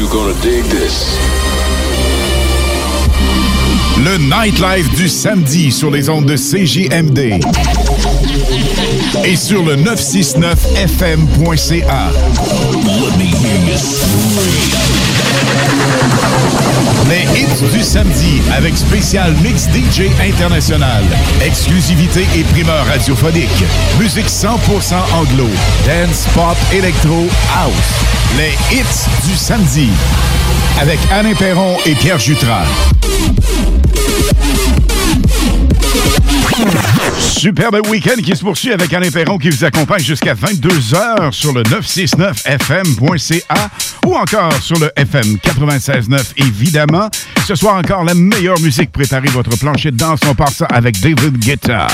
You gonna dig this? Le nightlife du samedi sur les ondes de CJMD et sur le 969fm.ca. Les hits du samedi avec spécial mix DJ international, exclusivité et primeur radiophonique, musique 100% anglo, dance, pop, électro, house. Les hits du samedi avec Alain Perron et Pierre Jutras. Superbe week-end qui se poursuit avec Alain Perron qui vous accompagne jusqu'à 22h sur le 969fm.ca ou encore sur le FM 96.9 évidemment. Ce soir encore la meilleure musique. Préparez votre plancher de danse. On part ça avec David Guetta.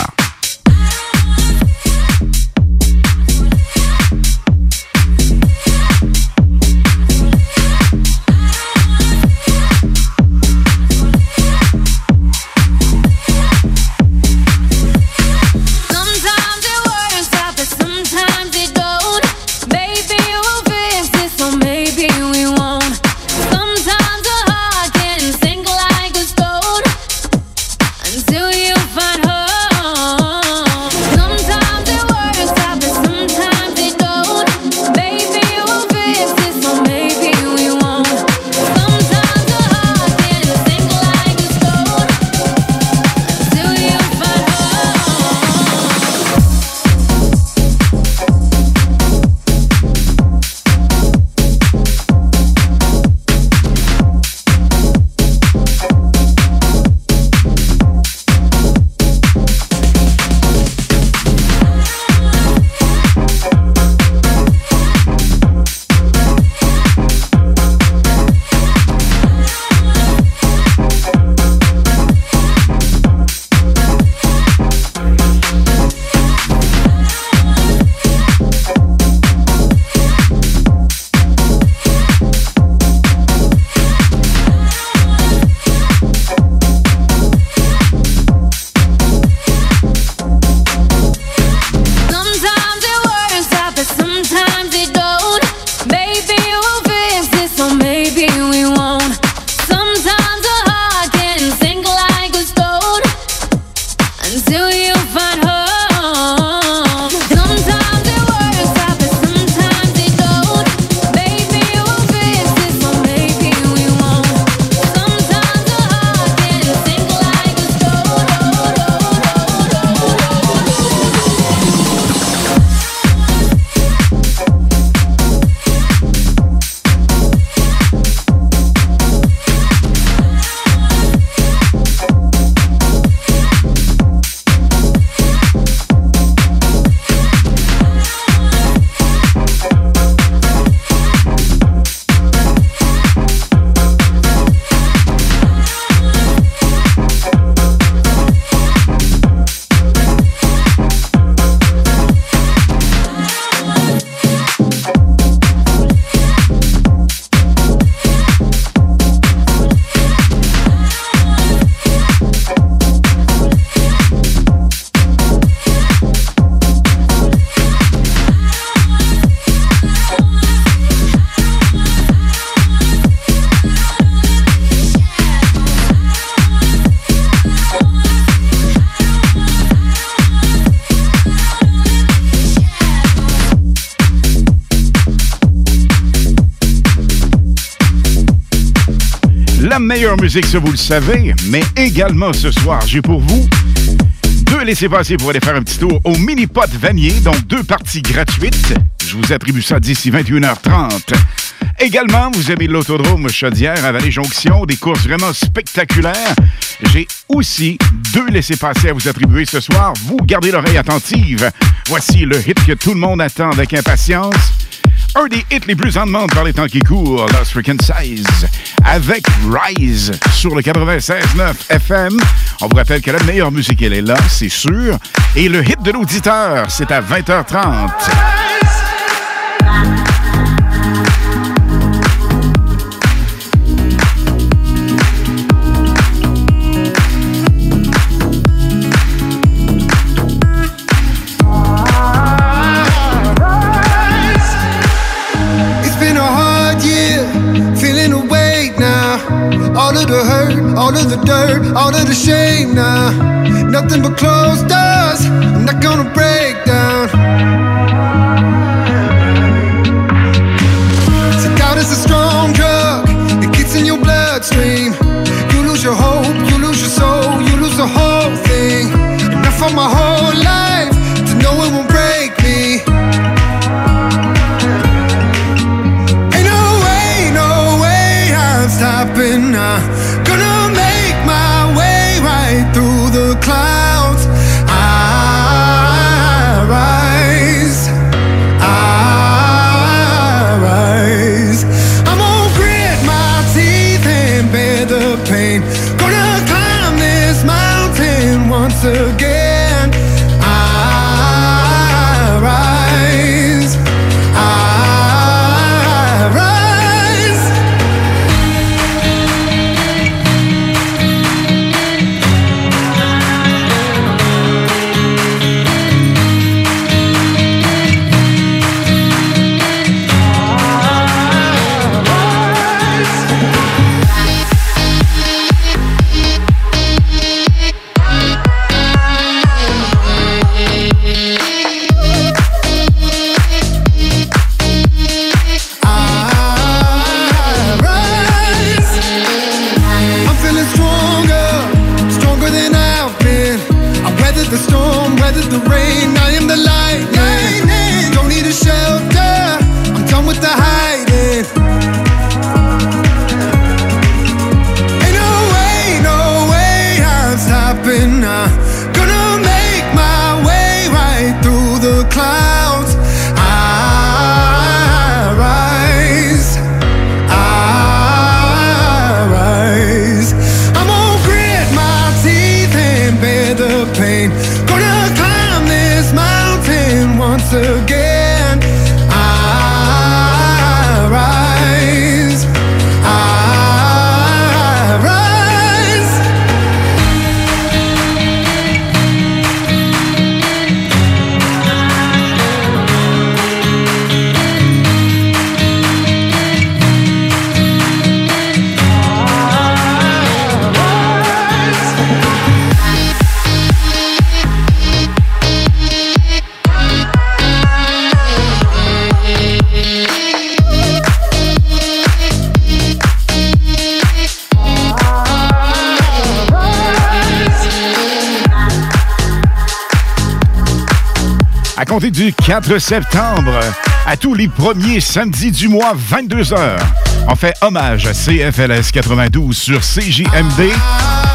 Meilleure musique, ça vous le savez, mais également ce soir, j'ai pour vous deux laissez-passer pour aller faire un petit tour au mini-pot Vanier, donc deux parties gratuites. Je vous attribue ça d'ici 21h30. Également, vous avez l'autodrome Chaudière à Vallée-Jonction, des courses vraiment spectaculaires. J'ai aussi deux laissez-passer à vous attribuer ce soir. Vous gardez l'oreille attentive. Voici le hit que tout le monde attend avec impatience. Un des hits les plus en demande par les temps qui courent, Lost Freaking Size, avec Rise sur le 96.9 FM. On vous rappelle que la meilleure musique, elle est là, c'est sûr. Et le hit de l'auditeur, c'est à 20h30. All of the dirt, all of the shame now. Nothing but closed doors. I'm not gonna compter du 4 septembre, à tous les premiers samedis du mois, 22h, on fait hommage à CFLS 92 sur CJMD.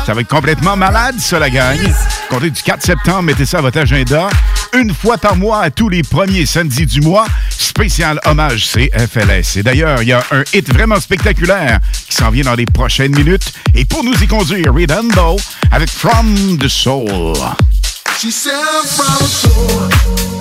Ça va être complètement malade, ça, la gang. À compter du 4 septembre, mettez ça à votre agenda. Une fois par mois, à tous les premiers samedis du mois, spécial hommage CFLS. Et d'ailleurs, il y a un hit vraiment spectaculaire qui s'en vient dans les prochaines minutes. Et pour nous y conduire, Redondo avec From the Soul. She said from the soul.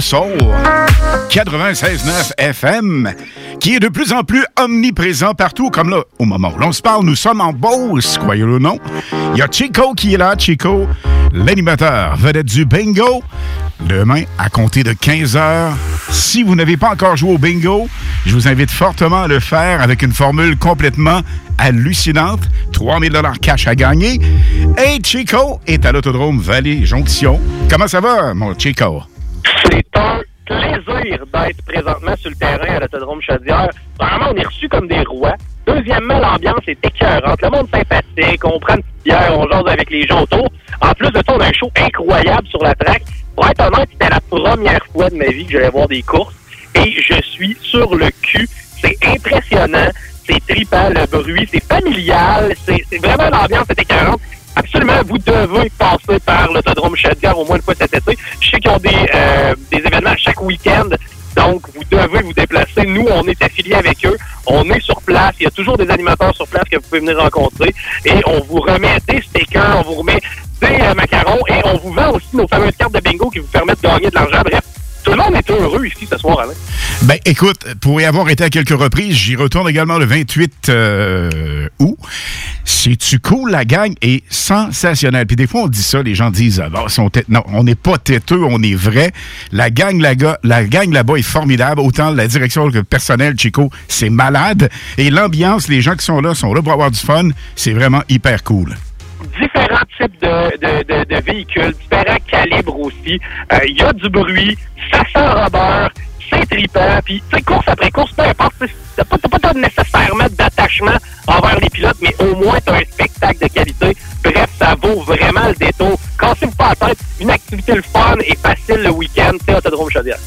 from the Soul. 96.9 FM, qui est de plus en plus omniprésent partout, comme là, au moment où l'on se parle, nous sommes en Beauce, croyez-le ou non. Il y a Chico qui est là, Chico, l'animateur vedette du bingo. Demain, à compter de 15 heures, si vous n'avez pas encore joué au bingo, je vous invite fortement à le faire avec une formule complètement hallucinante. 3000 dollars cash à gagner. Et Chico est à l'Autodrome Vallée-Jonction. Comment ça va, mon Chico? C'est un plaisir d'être présentement sur le terrain à l'Autodrome Chaudière. Vraiment, on est reçus comme des rois. Deuxièmement, l'ambiance est écœurante. Le monde sympathique. On prend une bière, on jase avec les gens autour. En plus de ça, on a un show incroyable sur la track. Pour être honnête, c'était la première fois de ma vie que j'allais voir des courses. Et je suis sur le cul. C'est impressionnant. C'est trippant, le bruit. C'est familial. C'est c'est vraiment l'ambiance est écœurante. Absolument, vous devez passer par l'autodrome Chaudière au moins une fois cet été. Je sais qu'ils ont des, euh, des événements chaque week-end. Donc, vous devez vous déplacer. Nous, on est affiliés avec eux. On est sur place. Il y a toujours des animateurs sur place que vous pouvez venir rencontrer. Et on vous remet des stickers, on vous remet des euh, macarons et on vous vend aussi nos fameuses cartes de bingo qui vous permettent de gagner de l'argent. Bref, tout le monde est heureux ici ce soir, Alain. Ben, écoute, pour y avoir été à quelques reprises, j'y retourne également le 28 euh, août. C'est-tu cool, la gang? Est sensationnelle. Puis des fois, on dit ça, les gens disent, ah, non, on n'est pas têteux, on est vrai. La gang, la, la gang là-bas est formidable. Autant la direction que le personnel, Chico, c'est malade. Et l'ambiance, les gens qui sont là, sont là pour avoir du fun. C'est vraiment hyper cool. Différents types de, de, de, véhicules, différents calibres aussi. Euh, Il y a du bruit, ça sent beurre, c'est trippant. Puis, tu sais, course après course, peu importe, t'as pas, t'as pas nécessairement d'attachement envers les pilotes, mais au moins, t'as un spectacle de qualité. Bref, ça vaut vraiment le détour. Cassez-vous pas la tête. Une activité le fun et facile le week-end, c'est Autodrome Chaudière.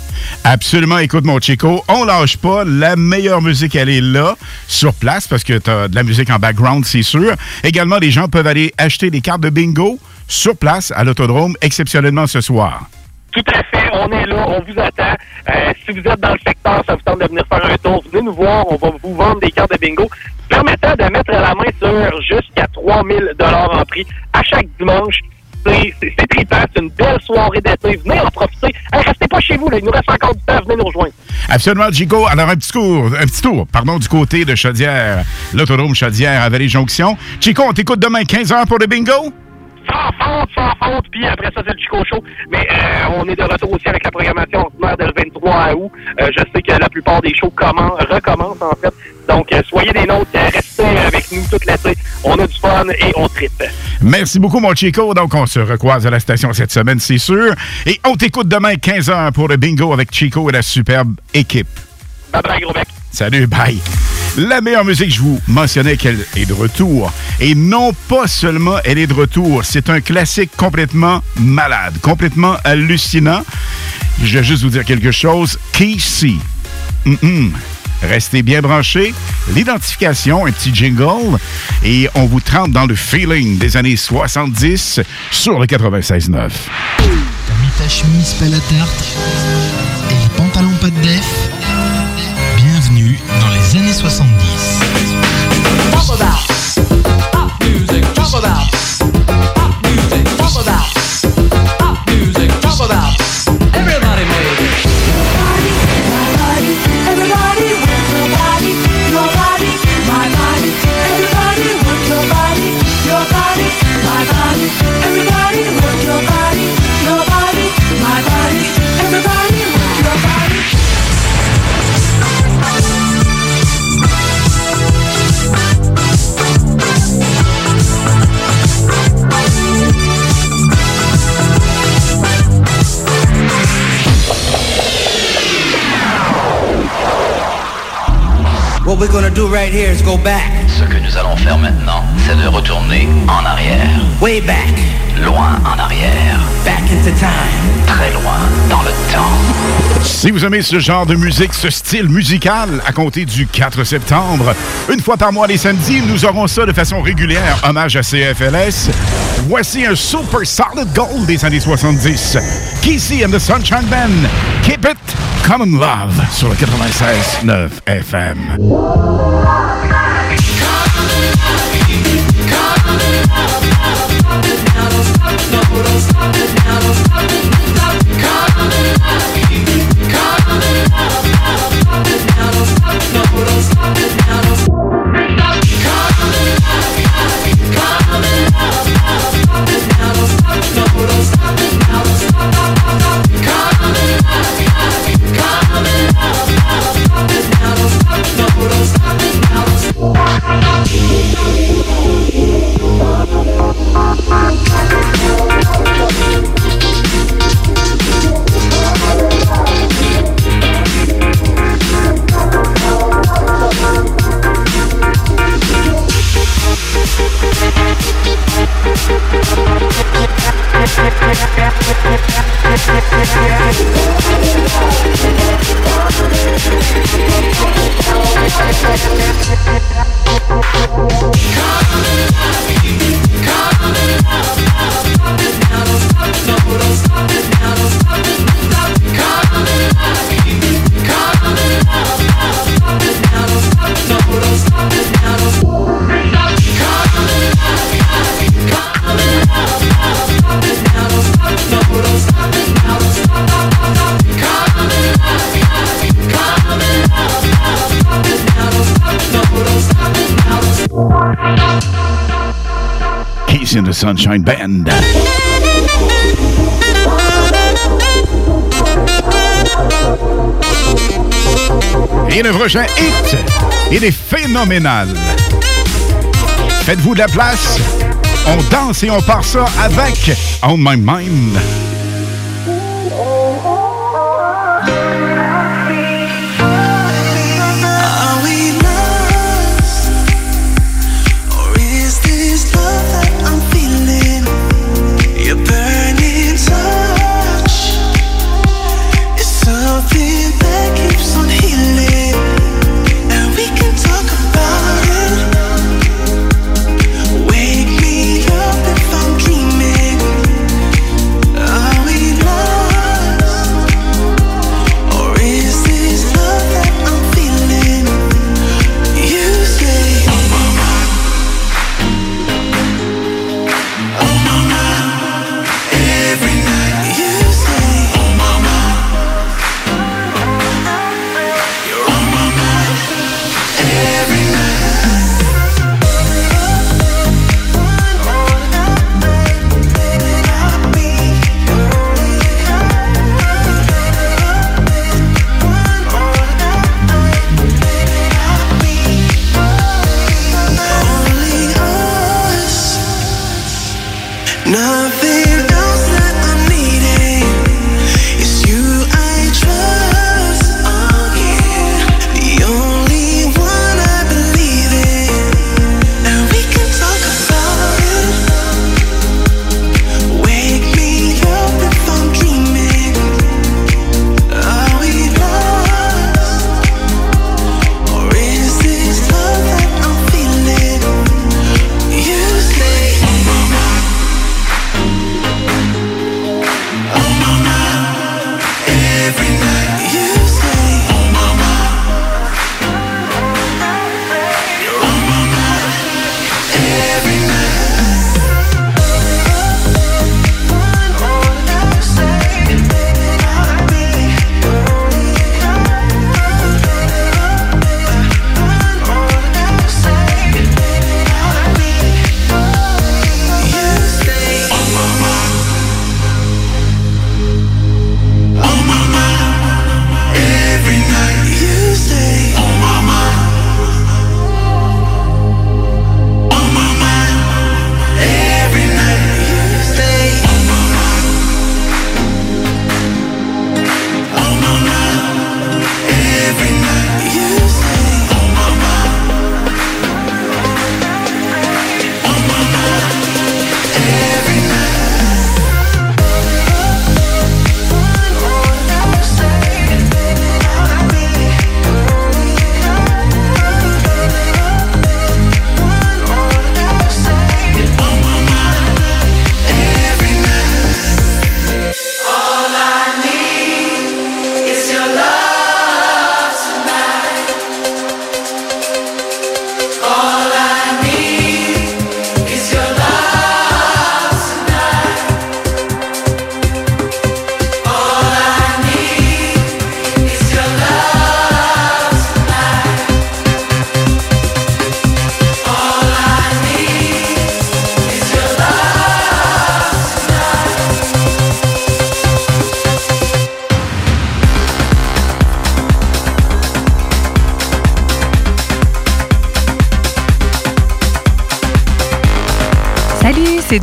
Absolument. Écoute, mon Chico, on lâche pas. La meilleure musique, elle est là, sur place, parce que tu as de la musique en background, c'est sûr. Également, les gens peuvent aller acheter des cartes de bingo sur place à l'Autodrome, exceptionnellement ce soir. Tout à fait, on est là, on vous attend. Euh, si vous êtes dans le secteur, ça vous tente de venir faire un tour, venez nous voir, on va vous vendre des cartes de bingo permettant de mettre la main sur jusqu'à 3000 dollars en prix à chaque dimanche. C'est trippant, c'est une belle soirée d'été. Venez en profiter. Hey, restez pas chez vous, il nous reste encore du temps, venez nous rejoindre. Absolument, Chico. Alors, un petit tour, un petit tour, pardon, du côté de Chaudière, l'Autodrome Chaudière à Vallée-Jonction. Chico, on t'écoute demain 15h pour le bingo? Sans faute, sans faute, puis après ça, c'est le Chico Show. Mais euh, on est de retour aussi avec la programmation ordinaire de le 23 août. Euh, je sais que la plupart des shows commencent, recommencent, en fait. Donc, euh, soyez des nôtres, restez avec nous toute l'été. On a du fun et on tripe. Merci beaucoup, mon Chico. Donc, on se recroise à la station cette semaine, c'est sûr. Et on t'écoute demain 15h pour le bingo avec Chico et la superbe équipe. Bye bye, gros bec. Salut, bye. La meilleure musique, je vous mentionnais qu'elle est de retour. Et non pas seulement elle est de retour, c'est un classique complètement malade, complètement hallucinant. Je vais juste vous dire quelque chose. Casey. Mm-mm. Restez bien branchés. L'identification, un petit jingle. Et on vous trempe dans le feeling des années 70 sur le 96.9. T'as les pantalons pas de. Années 70. We're gonna do right here is go back, Ce que nous allons faire maintenant, c'est de retourner en arrière, way back, loin en arrière, back into time. très loin dans le temps. Si vous aimez ce genre de musique, ce style musical, à compter du 4 septembre, une fois par mois les samedis, nous aurons ça de façon régulière, hommage à CFLS. Voici un super solid gold des années 70. Casey and the Sunshine Band, Keep It Common Love sur le 96.9 FM. Sunshine Band. Et le prochain hit, il est phénoménal. Faites-vous de la place? On danse et on part ça avec On My Mind.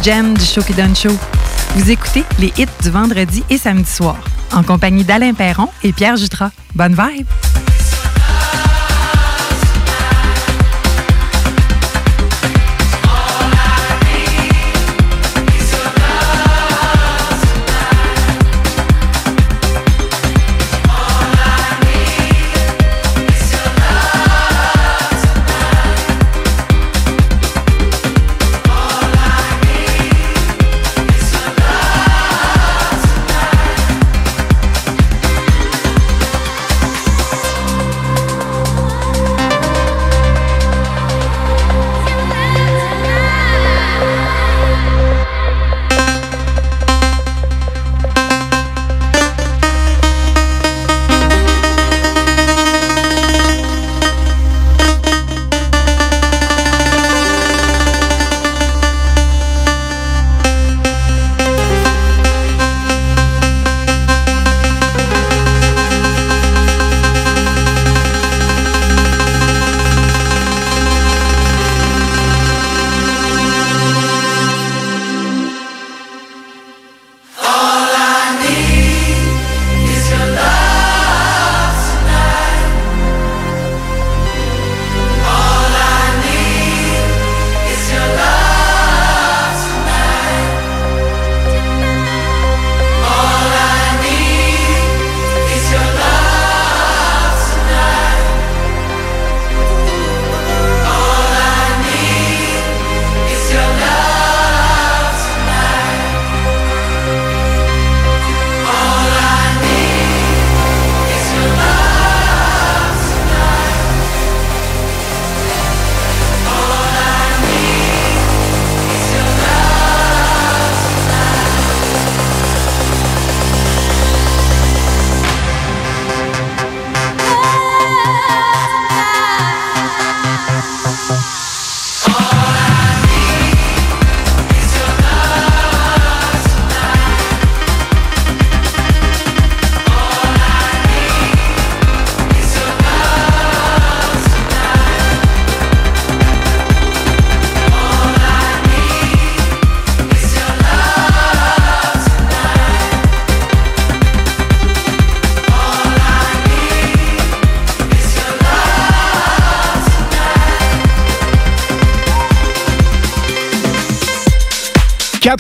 Jam du Show show. Vous écoutez les hits du vendredi et samedi soir en compagnie d'Alain Perron et Pierre Jutras. Bonne vibe!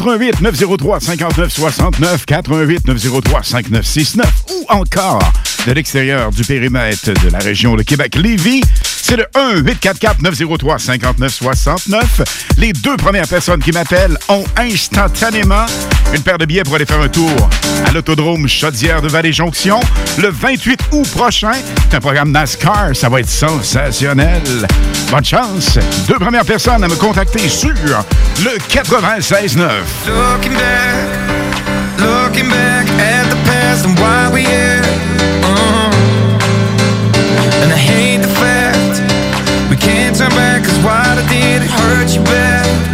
88 903 59 69 88 903 5969 ou encore de l'extérieur du périmètre de la région de Québec-Lévis, c'est le 1 844 903 59 69. Les deux premières personnes qui m'appellent ont instantanément une paire de billets pour aller faire un tour à l'autodrome Chaudière de Vallée-Jonction le 28 août prochain. C'est un programme NASCAR, ça va être sensationnel. Bonne chance. Deux premières personnes à me contacter sur le 96.9. Looking back, looking back at the past and why we here. Uh-huh. And I hate the fact we can't turn back, did it hurt you.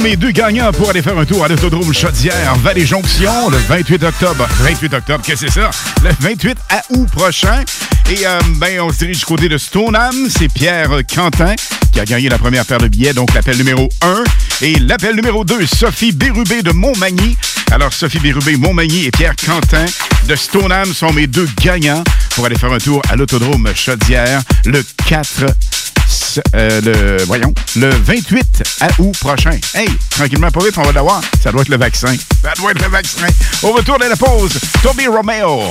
Évidemment mes deux gagnants pour aller faire un tour à l'autodrome Chaudière Vallée-Jonction le 28 octobre. 28 octobre, qu'est-ce que c'est ça? Le 28 à août prochain. Et euh, ben, on se dirige du côté de Stoneham. C'est Pierre Quentin qui a gagné la première paire de billets, donc l'appel numéro 1. Et l'appel numéro 2, Sophie Bérubé de Montmagny. Alors, Sophie Bérubé, Montmagny et Pierre Quentin de Stoneham sont mes deux gagnants pour aller faire un tour à l'autodrome Chaudière le 4 euh, le, voyons, le 28 à août prochain. Hey, tranquillement, pas vite, on va l'avoir. Ça doit être le vaccin. Ça doit être le vaccin. Au retour de la pause, Toby Romeo.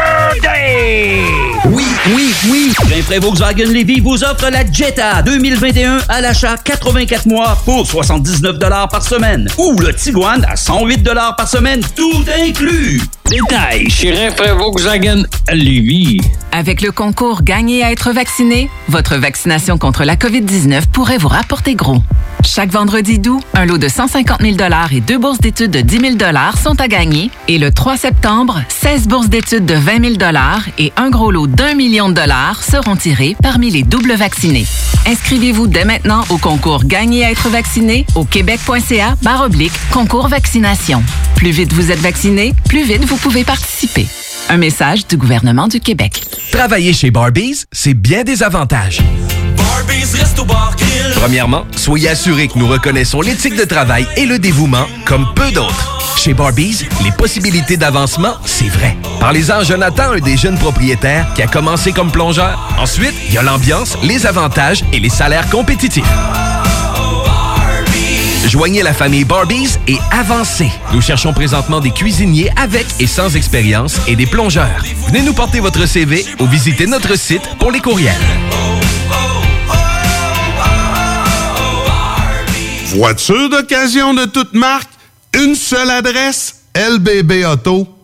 Oui, oui, oui. Rainfray Volkswagen Levy vous offre la Jetta 2021 à l'achat 84 mois pour 79 par semaine. Ou le Tiguan à 108 par semaine, tout inclus. Détail chez Rainfray Volkswagen Levy. Avec le concours Gagner à être vacciné, votre vaccination contre la COVID-19 pourrait vous rapporter gros. Chaque vendredi d'août, un lot de 150 000 et deux bourses d'études de 10 000 sont à gagner. Et le 3 septembre, 16 bourses d'études de 20 000 et un gros lot d'un million de dollars seront tirés parmi les doubles vaccinés. Inscrivez-vous dès maintenant au concours Gagner à être vacciné au québec.ca barre concours vaccination. Plus vite vous êtes vacciné, plus vite vous pouvez participer. Un message du gouvernement du Québec. Travailler chez Barbies, c'est bien des avantages. Premièrement, soyez assurés que nous reconnaissons l'éthique de travail et le dévouement comme peu d'autres. Chez Barbies, les possibilités d'avancement, c'est vrai. Parlez-en à Jonathan, un des jeunes propriétaires qui a commencé comme plongeur. Ensuite, il y a l'ambiance, les avantages et les salaires compétitifs. Joignez la famille Barbies et avancez. Nous cherchons présentement des cuisiniers avec et sans expérience et des plongeurs. Venez nous porter votre CV ou visitez notre site pour les courriels. Voiture d'occasion de toute marque, une seule adresse, lbbauto.com.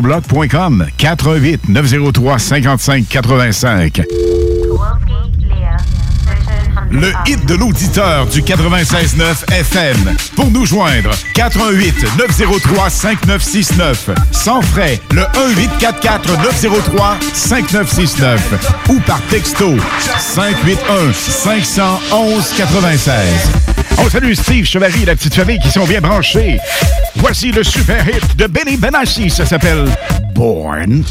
GestionBloc.com 418 903 55 85. Le hit de l'auditeur du 96.9 FM. Pour nous joindre, 418 903 5969. Sans frais, le 1844 903 5969. Ou par texto, 581 511 96. On salue Steve Chevalier et la petite famille qui sont bien branchés. Voici le super hit de Benny Benassi. Ça s'appelle Born.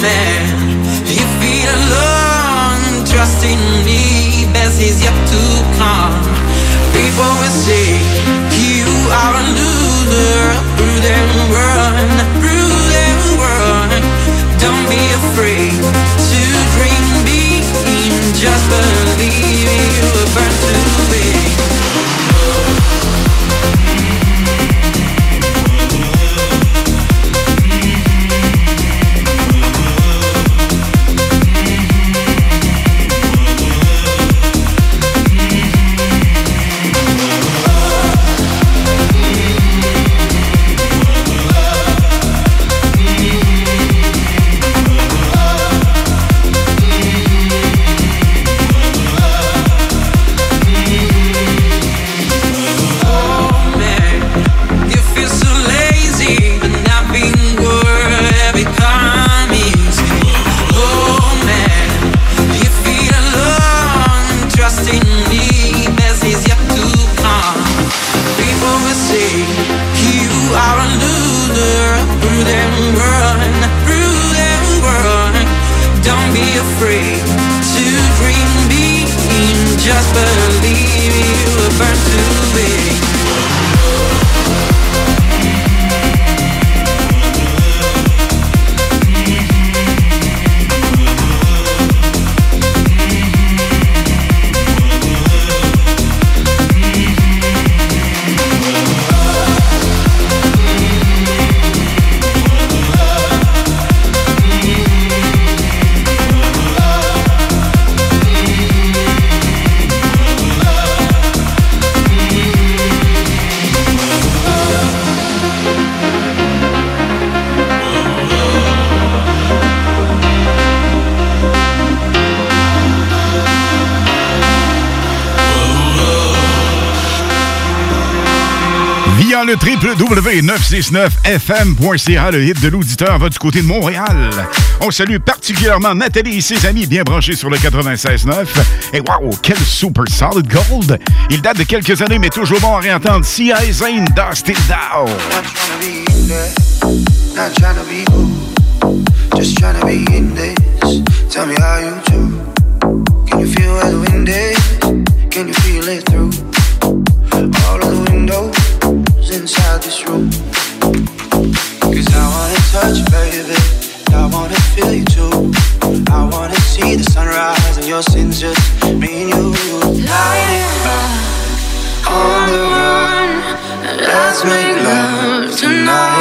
Man, you feel alone, trust in me, best is yet to come. People will say you are a loser, through them run, dans le www.969fm.ca, le hit de l'auditeur va du côté de Montréal. On salue particulièrement Nathalie et ses amis bien branchés sur le 96.9. Et wow, quel super solid gold! Il date de quelques années, mais toujours bon à réentendre. C.I. Zane, Dust It Down. In. Can you feel? Can you feel it? Your sins just me and you. Light it up on the run. Let's make love tonight.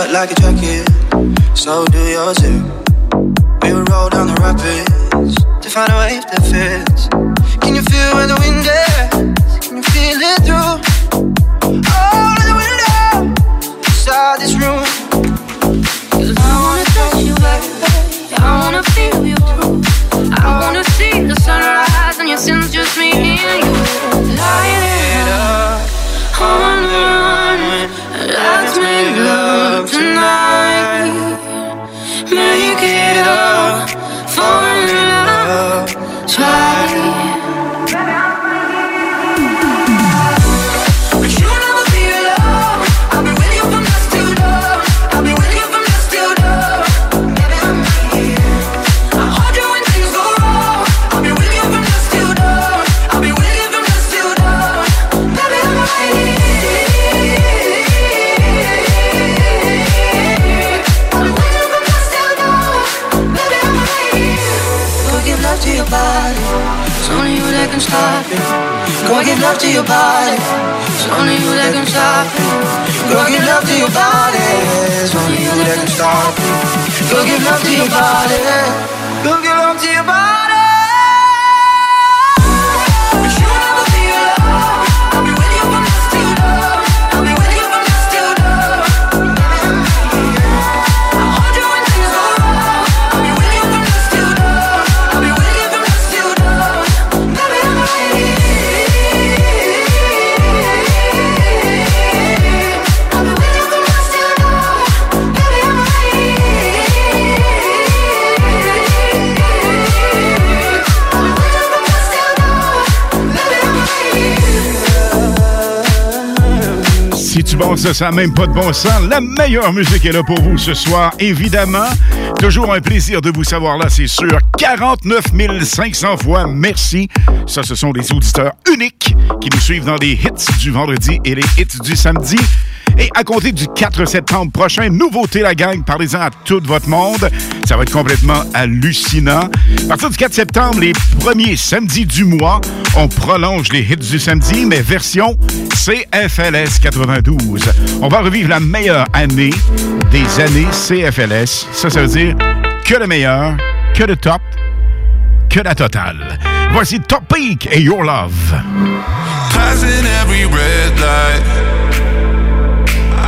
Shut like a jacket, so do yours too. We would roll down the rapids to find a wave that fits. Give love to your body. It's only you that can stop it. Go give love to your body. It's only you that can stop it. Go give love to your body. Go give love to your body. Penses que ça n'a même pas de bon sens, la meilleure musique est là pour vous ce soir, évidemment. Toujours un plaisir de vous savoir là, c'est sûr. 49 500 fois, merci. Ça, ce sont des auditeurs uniques qui nous suivent dans les hits du vendredi et les hits du samedi. Et à compter du 4 septembre prochain, nouveauté la gang, parlez-en à tout votre monde. Ça va être complètement hallucinant. À partir du 4 septembre, les premiers samedis du mois, on prolonge les hits du samedi, mais version CFLS 92. On va revivre la meilleure année des années CFLS. Ça, ça veut dire que le meilleur, que le top, que la totale. Voici Top Peak et Your Love.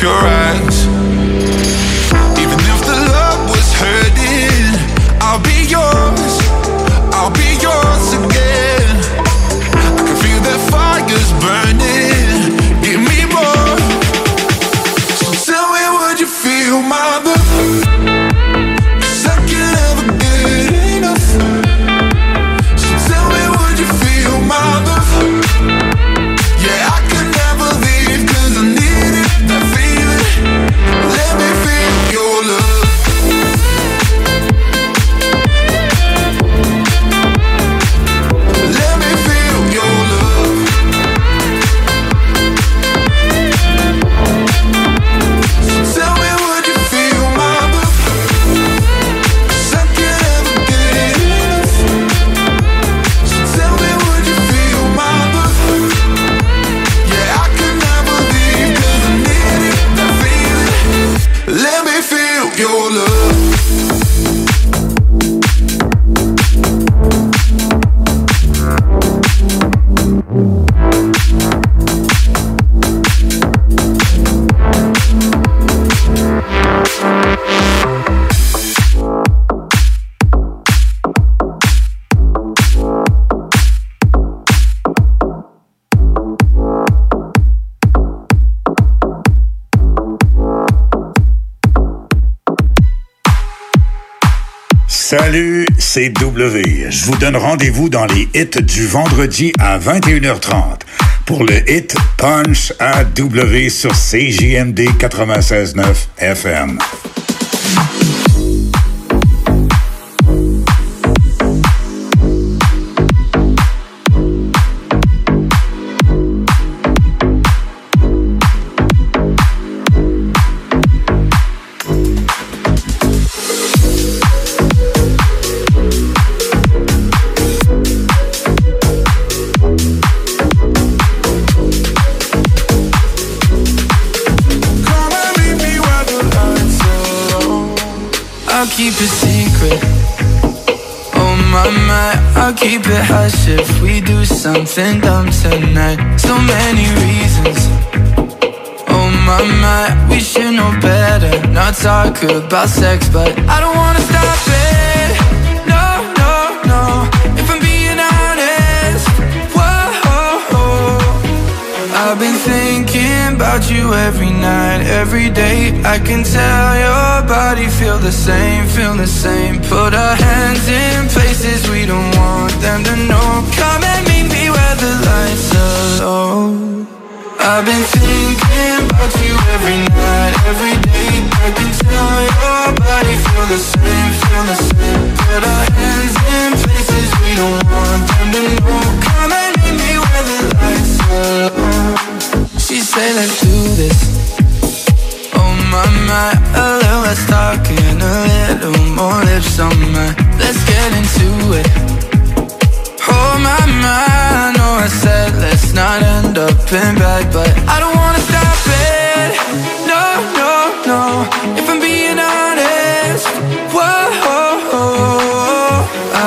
pure Salut, c'est W. Je vous donne rendez-vous dans les hits du vendredi à 21h30 pour le hit Punch à W sur CJMD 96.9 FM. Something dumb tonight. So many reasons. Oh my my, we should know better. Not talk about sex, but I don't wanna stop it. No, no, no. If I'm being honest, whoa. I've been thinking about you every night, every day. I can tell your body feel the same, feel the same. Put our hands in places we don't want them to know. Come and the lights are low. I've been thinking about you every night, every day. I can tell your body feel the same, feel the same. Put our hands in places we don't want them to know. Come and meet me where the lights are low. She say let's do this. Oh my my, a little less talking, a little more lips on mine. Let's get into it. Oh my I know I said let's not end up in bed, but I don't wanna stop it. No, no, no. If I'm being honest, whoa.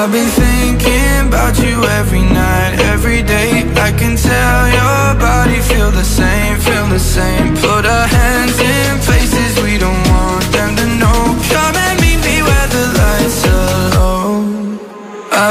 I've been thinking about you every night, every day. I can tell your body feel the same, feel the same. Put our hands in places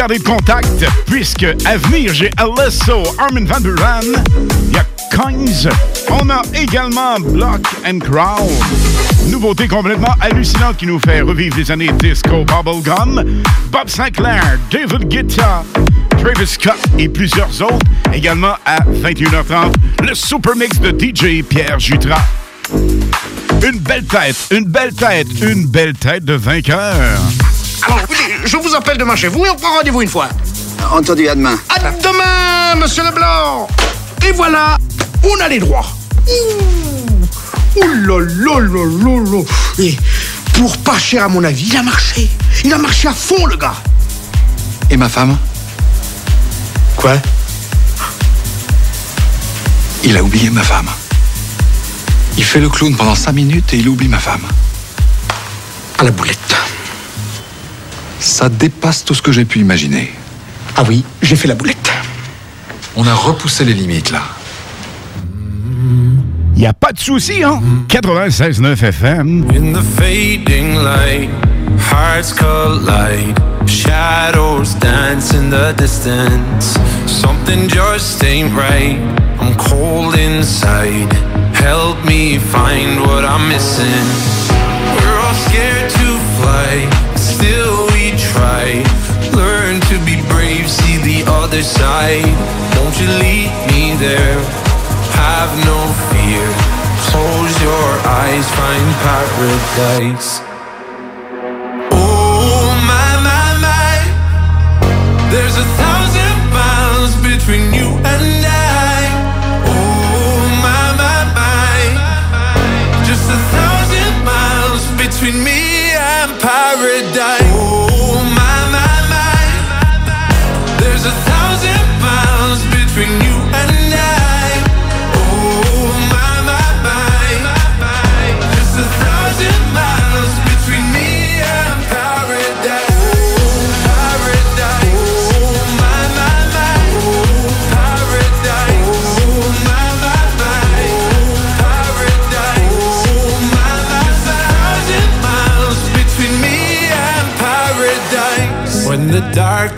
Gardez le contact puisque à venir, j'ai Alesso, Armin Van Buren, il y a Coins, on a également Block and Crown. Nouveauté complètement hallucinante qui nous fait revivre les années disco bubblegum. Bob Sinclair, David Guetta, Travis Scott et plusieurs autres. Également à 21h30, le super mix de DJ Pierre Jutras. Une belle tête, une belle tête, une belle tête de vainqueur. Alors, je vous appelle demain chez vous et on prend rendez-vous une fois. Entendu, à demain. À demain, monsieur Leblanc Et voilà, on a les droits. Ouh, Ouh là là là là là Et pour pas cher à mon avis, il a marché. Il a marché à fond, le gars. Et ma femme? Quoi? Il a oublié ma femme. Il fait le clown pendant cinq minutes et il oublie ma femme. À la boulette. Ça dépasse tout ce que j'ai pu imaginer. Ah oui, j'ai fait la boulette. On a repoussé les limites, là. Y a pas de souci, hein? 96.9 FM. In the fading light, hearts collide. Shadows dance in the distance. Something just ain't right. I'm cold inside. Help me find what I'm missing. We're all scared to fly, still we try. Learn to be brave, see the other side. Won't you lead me there? Have no fear. Close your eyes, find paradise. Oh my my my, there's a thousand miles between you and I. Oh my my my, just a thousand miles between me and paradise.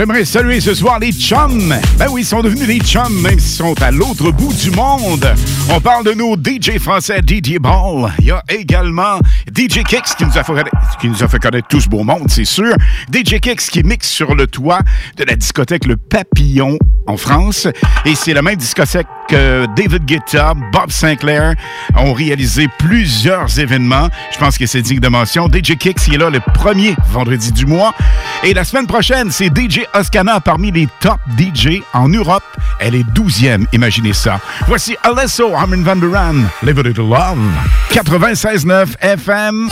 J'aimerais saluer ce soir les chums. Ben oui, ils sont devenus des chums, même s'ils sont à l'autre bout du monde. On parle de nos DJ français Didier Ball. Il y a également DJ Kicks qui nous a fait, qui nous a fait connaître tout ce beau monde, c'est sûr. DJ Kicks qui mixe sur le toit de la discothèque Le Papillon en France. Et c'est la même discothèque que David Guetta, Bob Sinclair ont réalisé plusieurs événements. Je pense que c'est digne de mention. DJ Kicks qui est là le premier vendredi du mois. Et la semaine prochaine, c'est DJ Oscana parmi les top DJ en Europe. Elle est 12e, imaginez ça. Voici Alesso Armin Van Buren, Live a Little Love, 96.9 FM.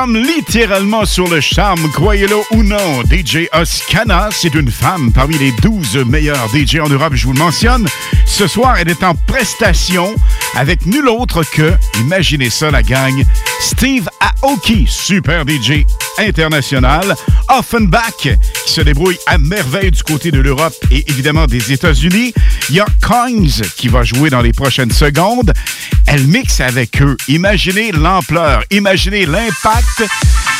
Sommes littéralement sur le charme, croyez-le ou non. DJ Oscana, c'est une femme parmi les 12 meilleurs DJ en Europe, je vous le mentionne. Ce soir, elle est en prestation avec nul autre que, imaginez ça la gang, Steve Aoki, super DJ international, Offenbach, qui se débrouille à merveille du côté de l'Europe et évidemment des États-Unis. Il y a Coins qui va jouer dans les prochaines secondes. Elle mixe avec eux. Imaginez l'ampleur, imaginez l'impact.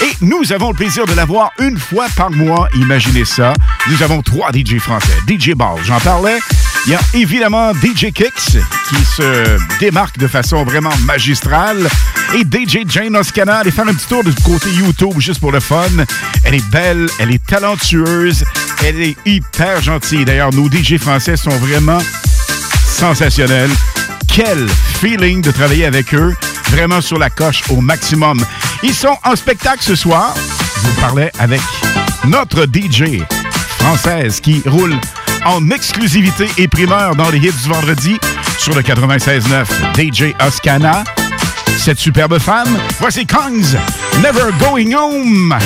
Et nous avons le plaisir de la voir une fois par mois. Imaginez ça. Nous avons trois DJ français. DJ Ball, j'en parlais. Il y a évidemment DJ Kicks qui se démarque de façon vraiment magistrale. Et DJ Jane Oscana, allez faire un petit tour du côté YouTube juste pour le fun. Elle est belle, elle est talentueuse, elle est hyper gentille. D'ailleurs, nos DJ français sont vraiment sensationnels. Quel feeling de travailler avec eux. Vraiment sur la coche au maximum. Ils sont en spectacle ce soir. Je vous parlais avec notre DJ française qui roule en exclusivité et primeur dans les hits du vendredi sur le 96.9 DJ Oscana. Cette superbe femme, voici Kongs, Never Going Home.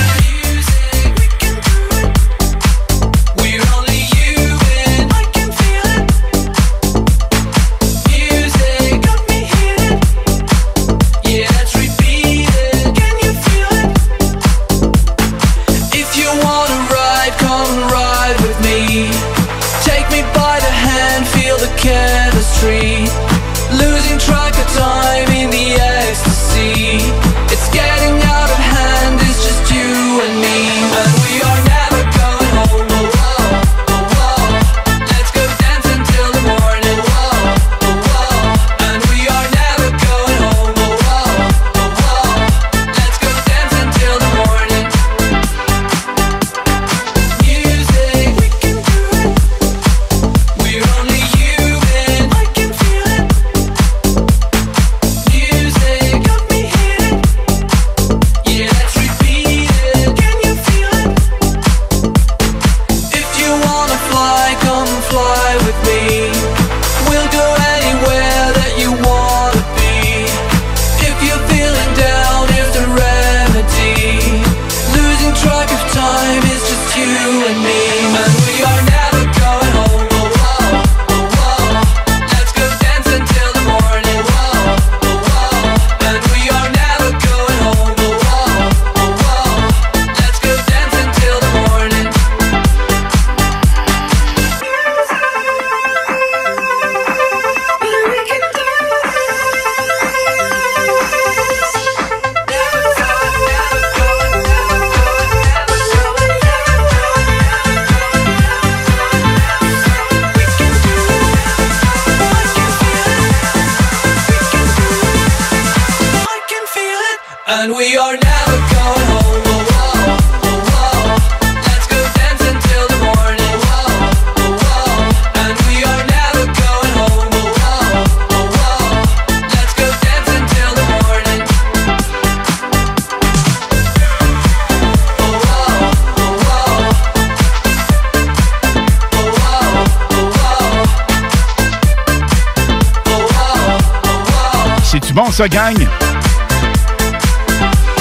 Ça, gang?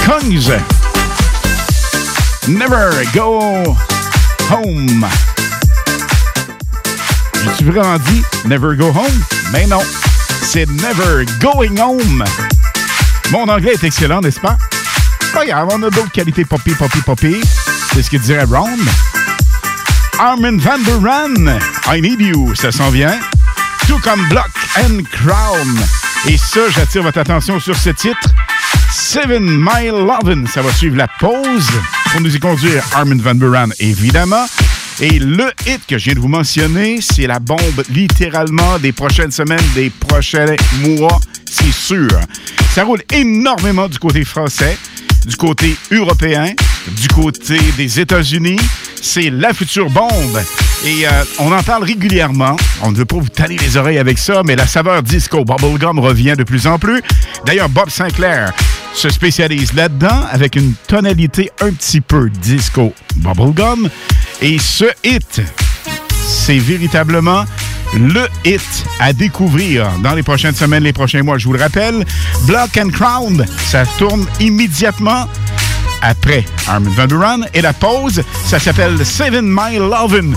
Kongs. Never go home. J'ai-tu vraiment dit never go home? Mais non. C'est never going home. Mon anglais est excellent, n'est-ce pas? Grave, on a d'autres qualités poppy, poppy, poppy. C'est ce que dirait Brown. Armin Van Der Ran, I Need You, ça s'en vient. Tout comme Block and Crown. Et ça, j'attire votre attention sur ce titre. Seven Mile Lovin'. Ça va suivre la pause pour nous y conduire Armin Van Buren, évidemment. Et le hit que je viens de vous mentionner, c'est la bombe littéralement des prochaines semaines, des prochains mois, c'est sûr. Ça roule énormément du côté français, du côté européen, du côté des États-Unis. C'est la future bombe. Et euh, on en parle régulièrement. On ne veut pas vous tanner les oreilles avec ça, mais la saveur disco bubblegum revient de plus en plus. D'ailleurs, Bob Sinclair se spécialise là-dedans avec une tonalité un petit peu disco bubblegum. Et ce hit, c'est véritablement le hit à découvrir dans les prochaines semaines, les prochains mois. Je vous le rappelle, Block and Crown, ça tourne immédiatement après Armin Van Buren. Et la pause, ça s'appelle Seven Mile Lovin'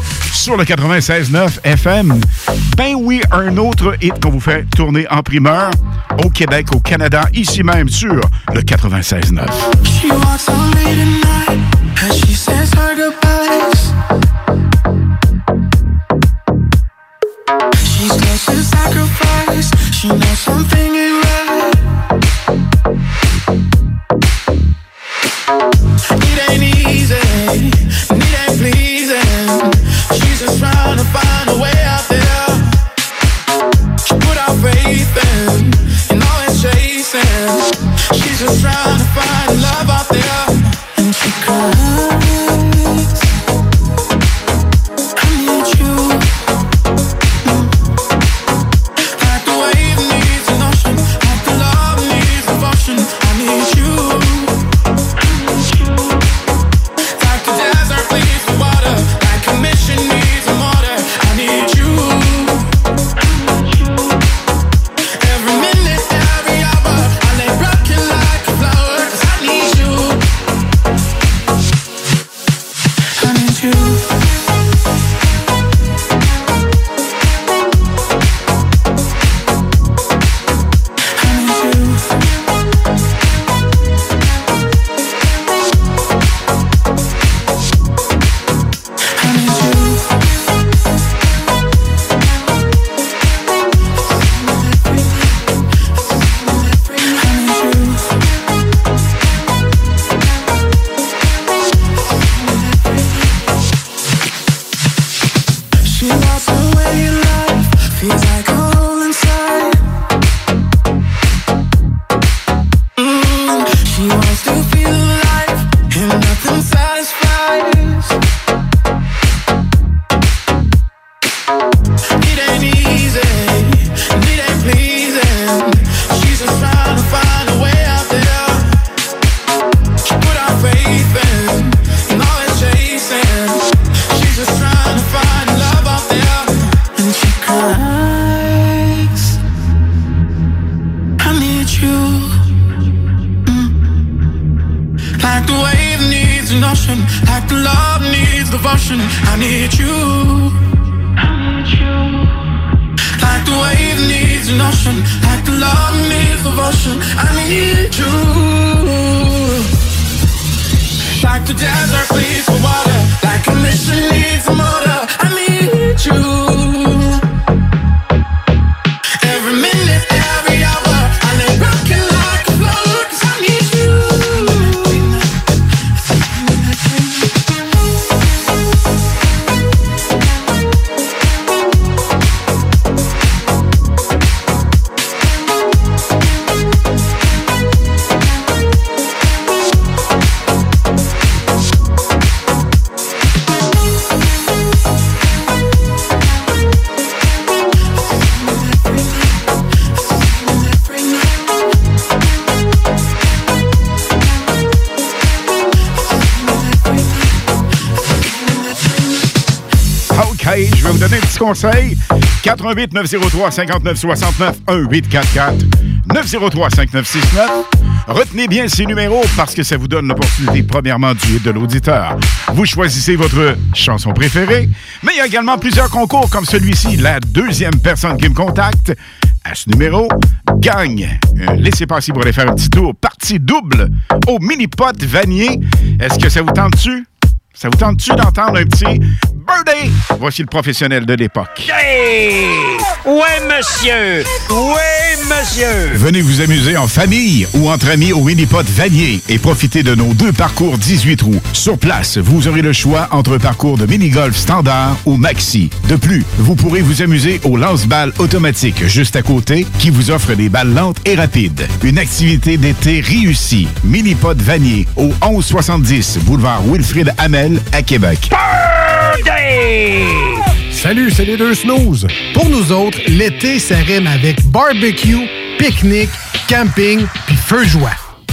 sur le 96.9 FM. Ben oui, un autre hit qu'on vous fait tourner en primeur au Québec, au Canada, ici même sur le 96.9. She's just trying to find love 10 conseils. 88 903 59 69 1844 903 5969. Retenez bien ces numéros parce que ça vous donne l'opportunité, premièrement, du hit de l'auditeur. Vous choisissez votre chanson préférée, mais il y a également plusieurs concours comme celui-ci. La deuxième personne qui me contacte à ce numéro gagne. Euh, laissez passer pour aller faire un petit tour. Partie double au mini-pot vanier. Est-ce que ça vous tente-tu? Ça vous tente-tu d'entendre un petit Birthday? Voici le professionnel de l'époque. Hey! Ouais, monsieur! Ouais, monsieur! Venez vous amuser en famille ou entre amis au Minipod Vanier et profitez de nos deux parcours 18 trous. Sur place, vous aurez le choix entre un parcours de mini-golf standard ou maxi. De plus, vous pourrez vous amuser au lance-balles automatique juste à côté qui vous offre des balles lentes et rapides. Une activité d'été réussie. Minipod Vanier au 1170 boulevard Wilfrid Hamel à Québec. Salut, c'est les deux snooze. Pour nous autres, l'été, ça rime avec barbecue, pique-nique, camping, puis feu de joie.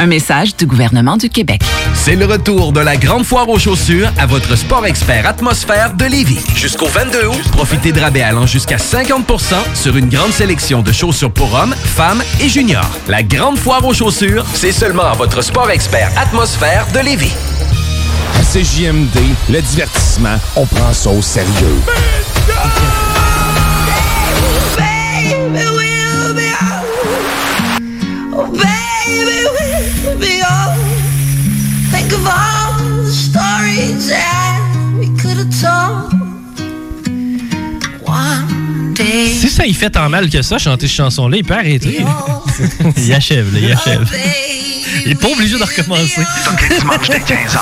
Un message du gouvernement du Québec. C'est le retour de la grande foire aux chaussures à votre sport expert atmosphère de Lévis. Jusqu'au 22 août, profitez de rabais allant jusqu'à 50% sur une grande sélection de chaussures pour hommes, femmes et juniors. La grande foire aux chaussures, c'est seulement à votre sport expert atmosphère de Lévis. À CJMD, le divertissement, on prend ça au sérieux. Baby, we'll be out. Oh, baby, Think of all the stories that we could have told. One day. Si ça y fait tant mal que ça, chanter cette chanson-là, il peut arrêter. il achève, là, il achève. Il est pas obligé de recommencer. dimanche dès 15h,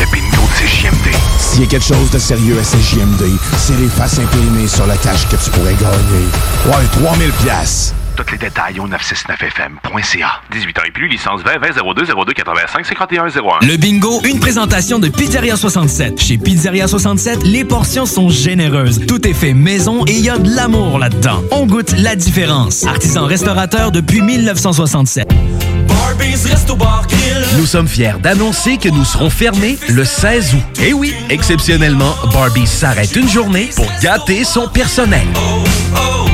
le bingo de CJMD. S'il y a quelque chose de sérieux à CJMD, c'est les faces imprimées sur la cache que tu pourrais gagner. Ouais, 3000 pièces. Tous les détails au 969fm.ca. 18 ans et plus, licence 20 20 02 02 85 51 01. Le bingo, une présentation de Pizzeria 67. Chez Pizzeria 67, les portions sont généreuses. Tout est fait maison et il y a de l'amour là-dedans. On goûte la différence. Artisan restaurateur depuis 1967. Nous sommes fiers d'annoncer que nous serons fermés le 16 août. Et oui, exceptionnellement, Barbie s'arrête une journée pour gâter son personnel. Nous ne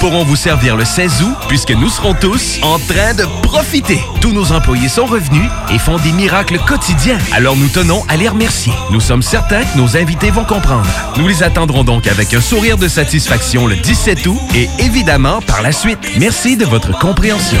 pourrons vous servir le 16 août puisque nous serons tous en train de profiter. Tous nos employés sont revenus et font des miracles quotidiens. Alors nous tenons à les remercier. Nous sommes certains que nos invités vont comprendre. Nous les attendrons donc avec un sourire de satisfaction le 17 août et évidemment par la suite. Merci de votre compréhension.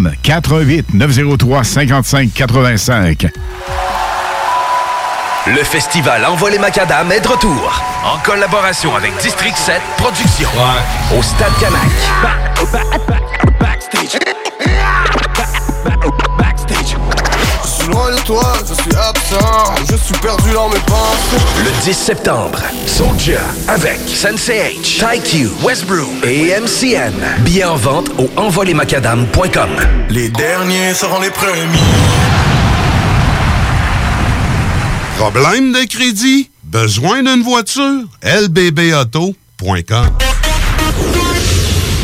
88 903 55 85. Le festival Envoler Macadam est de retour. En collaboration avec District 7 Productions. Au Stade Canac. Je suis loin de toi, je suis absent, je suis perdu dans mes pensées. Le 10 septembre, Soldier avec Sensei H, TyQ, Westbrook et MCN. Billets en vente au envolemacadam.com. Les derniers seront les premiers. Problème de crédit? Besoin d'une voiture? lbbauto.com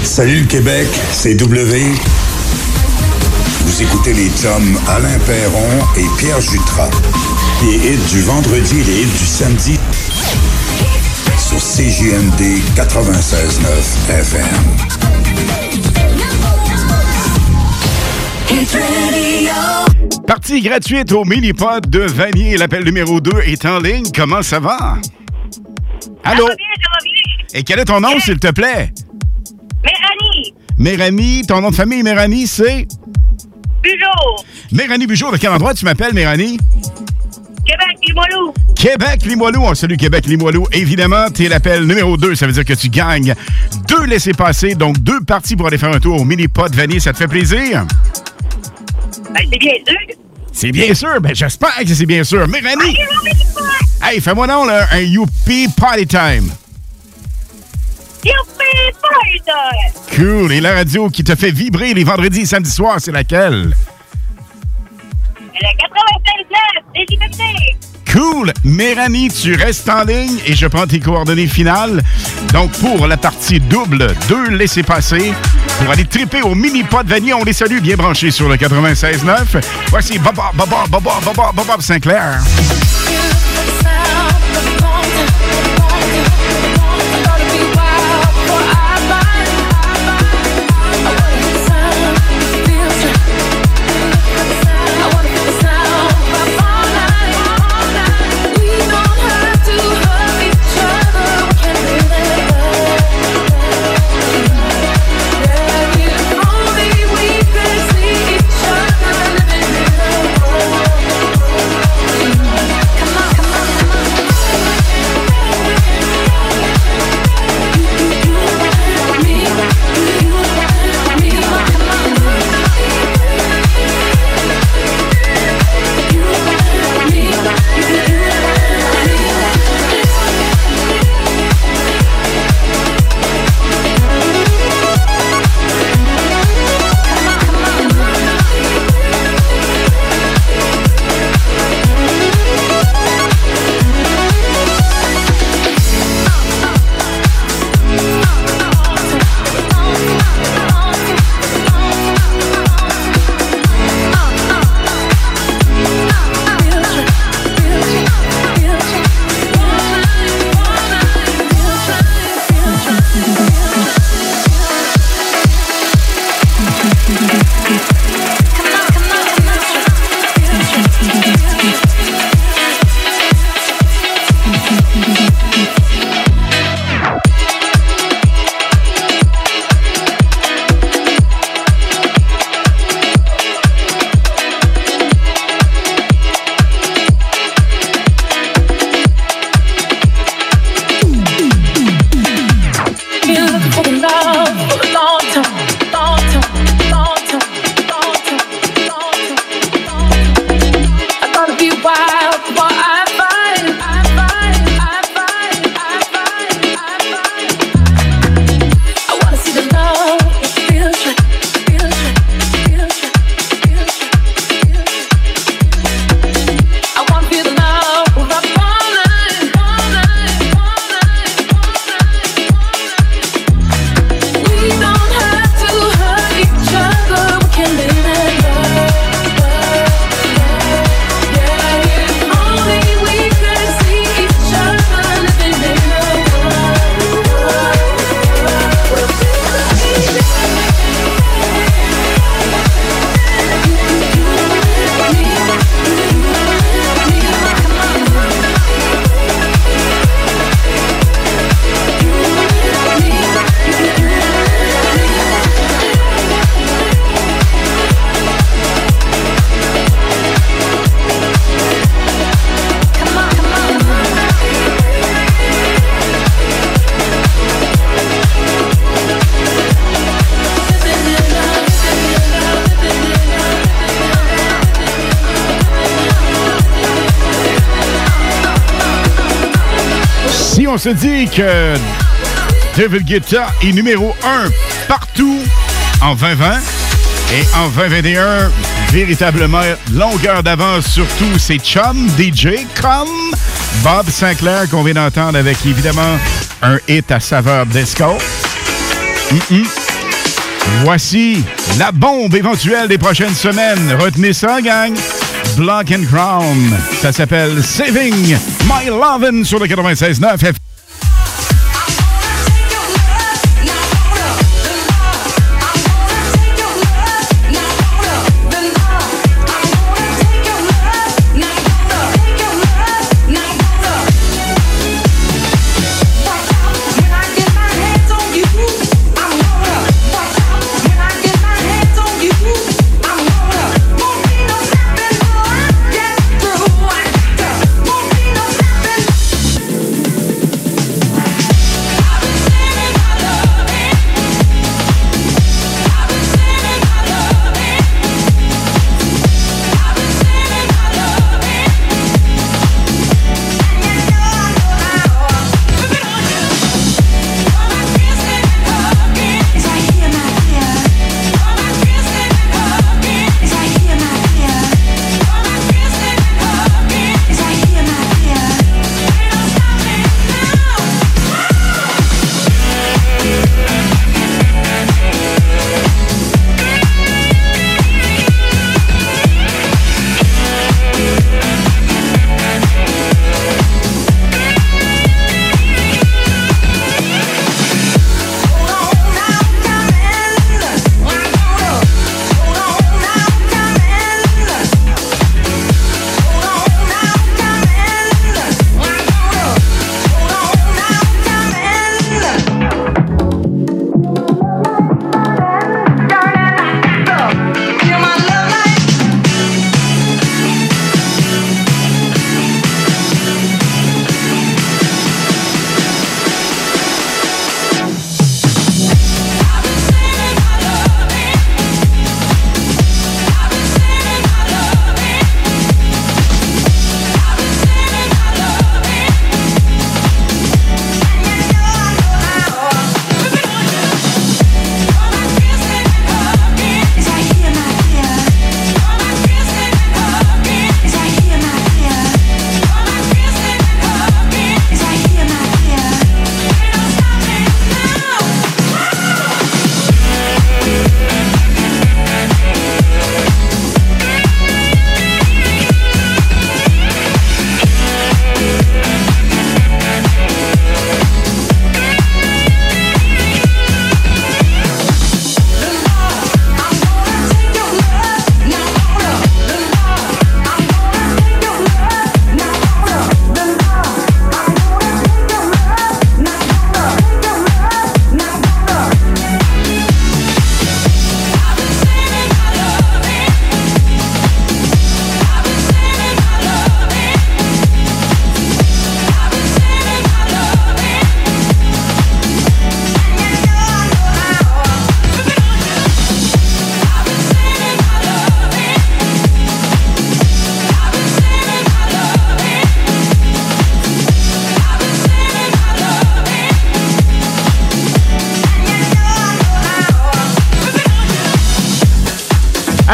Salut le Québec, c'est W. Vous écoutez les chums Alain Perron et Pierre Jutras. Les hits du vendredi et les hits du samedi sur CJMD 96.9 FM. Partie gratuite au mini-pod de Vanier. L'appel numéro 2 est en ligne. Comment ça va? Allô? Et quel est ton nom, s'il te plaît? Méranie, Méranie, ton nom de famille, Méranie, c'est? Bugeaud, Méranie Bugeaud. De quel endroit tu m'appelles, Méranie? Québec, Limoilou. Québec, Limoilou. On salue Québec, Limoilou. Évidemment, t'es l'appel numéro 2. Ça veut dire que tu gagnes deux laissés-passer, donc deux parties pour aller faire un tour au mini-pod Vanier. Ça te fait plaisir? Ben, c'est bien sûr. C'est bien sûr. Ben, j'espère que c'est bien sûr. Méranie! Hey, fais-moi donc là, un Youpi Party Time. Youpi, party! Cool. Et la radio qui te fait vibrer les vendredis et samedis soirs, c'est laquelle? Cool! Méranie, tu restes en ligne et je prends tes coordonnées finales. Donc, pour la partie double, deux laissés-passer pour aller triper au mini-pot de Vanier. On les salue, bien branchés sur le 96.9. Voici Bob, Bob, Bob, Bob, Bob, Bob, Bob Sinclair. Se dit que David Guetta est numéro 1 partout en 2020 et en 2021, véritablement longueur d'avance sur tous ses chums DJ comme Bob Sinclair qu'on vient d'entendre avec évidemment un hit à saveur disco. Voici la bombe éventuelle des prochaines semaines. Retenez ça, gang. Block and Crown. Ça s'appelle Saving My Lovin' sur le 96.9 FM.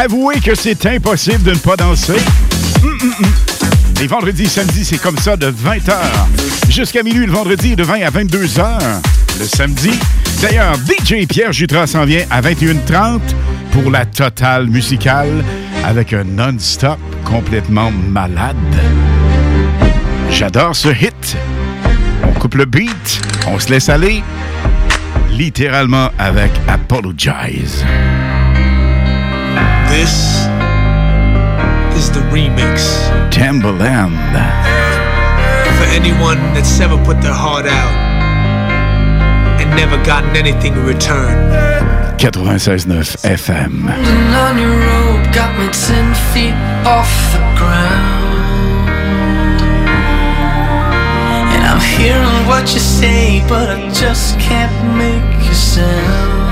Avouez que c'est impossible de ne pas danser. Hum, hum, hum. Les vendredis et samedis, c'est comme ça de 20h jusqu'à minuit le vendredi de 20 à 22h le samedi. D'ailleurs, DJ Pierre Jutras s'en vient à 21h30 pour la totale musicale avec un non-stop complètement malade. J'adore ce hit. On coupe le beat, on se laisse aller, littéralement avec Apologize. This is the remix Timberland. for anyone that's ever put their heart out and never gotten anything in return. 96.9 FM. Standing on your road got me ten feet off the ground. And I'm hearing what you say, but I just can't make a sound.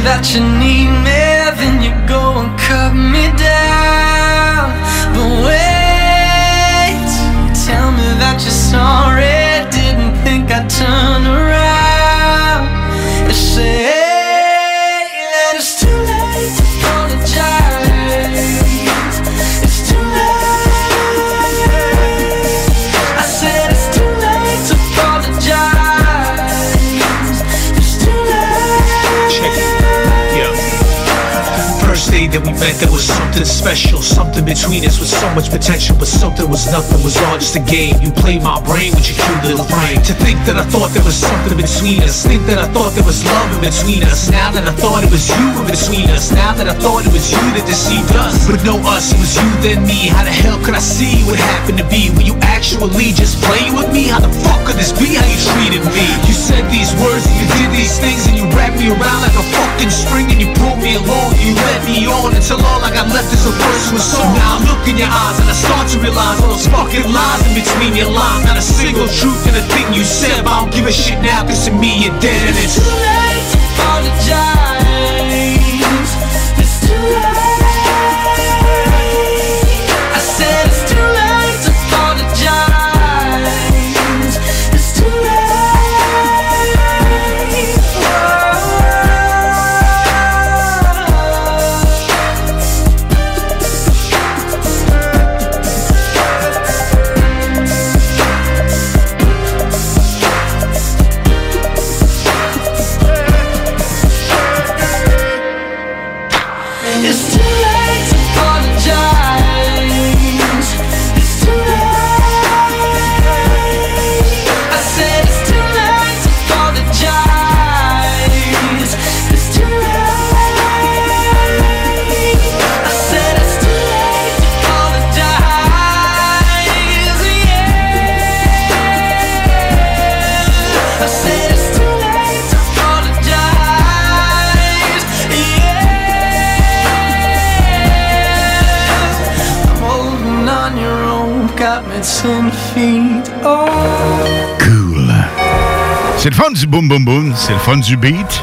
That you need me, then you go and cut me down. vete something special. Something between us with so much potential, but something was nothing, was all just a game. You played my brain with your cute little brain. To think that I thought there was something between us. Think that I thought there was love in between us. Now that I thought it was you in between us. Now that I thought it was you that deceived us. But no us, it was you then me. How the hell could I see what happened to be? Were you actually just playing with me? How the fuck could this be how you treated me? You said these words and you did these things and you wrapped me around like a fucking string and you pulled me along. You led me on until all I got left is a with song. Now I look in your eyes and I start to realize all those fucking lies in between your lines. Not a single truth in a thing you said, but I don't give a shit now, cause to me you're dead and it's too late to apologize. Du boom boom boom, c'est le fun du beat.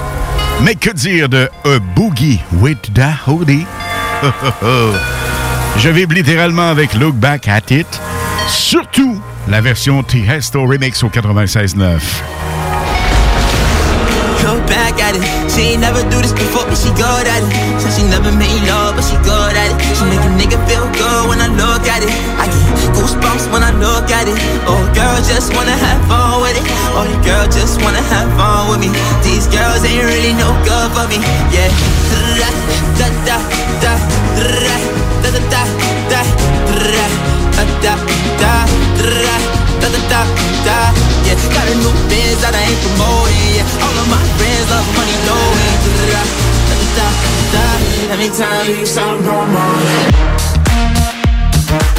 Mais que dire de A Boogie with the Hoodie? Je vibre littéralement avec Look Back at It. Surtout la version Tiesto Remix au 96.9. Look back at it. She ain't never do this before, but she good at it. Said she never made love, but she good at it. She make a nigga feel good when I look at it. I get goosebumps when I look at it. Oh, girl, just wanna have fun. Oh, the girl just wanna have fun with me. These girls ain't really no good for me. Yeah. Da da da da da da da da da da da da da da da yeah got a new biz that I ain't promoting yeah all of my friends love money knowing da da da da let me tell you something normal Let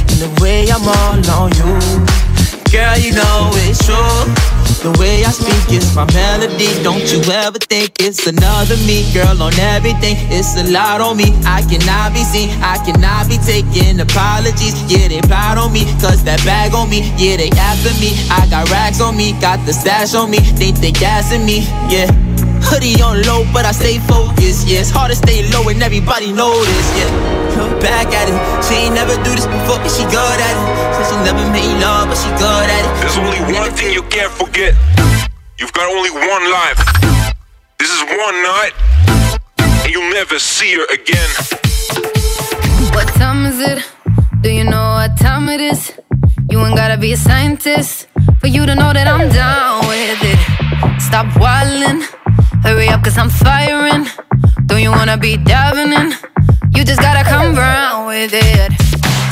the way I'm all on you. Girl, you know it's true. The way I speak is my melody. Don't you ever think it's another me Girl, on everything, it's a lot on me. I cannot be seen, I cannot be taking apologies. Yeah, they proud on me, cause that bag on me. Yeah, they after me, I got racks on me Got the stash on me, think they gassing me Yeah. Hoodie on low, but I stay focused. Yeah, it's hard to stay low and everybody this. Yeah, look back at it. She ain't never do this before, but she good at it. Said she never made love, but she good at it. There's only one thing you can't forget. You've got only one life. This is one night, and you'll never see her again. What time is it? Do you know what time it is? You ain't gotta be a scientist for you to know that I'm down with it. Stop wildin', hurry up cause I'm firing. Don't you wanna be diving in? You just gotta come round with it.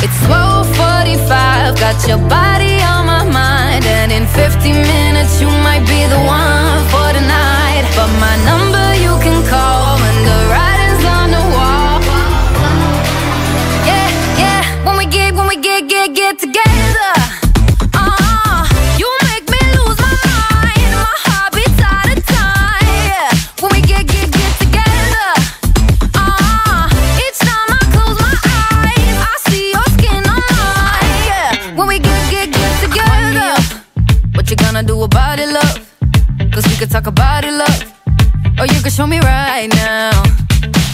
It's 12:45, got your body on my mind, and in 50 minutes you might be the one for could talk about it, love. Or you could show me right now.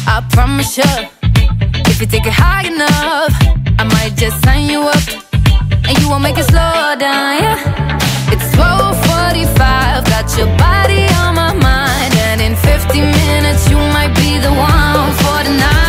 I promise you, if you take it high enough, I might just sign you up. And you won't make it slow down, yeah. It's 1245, got your body on my mind. And in 50 minutes, you might be the one for the night.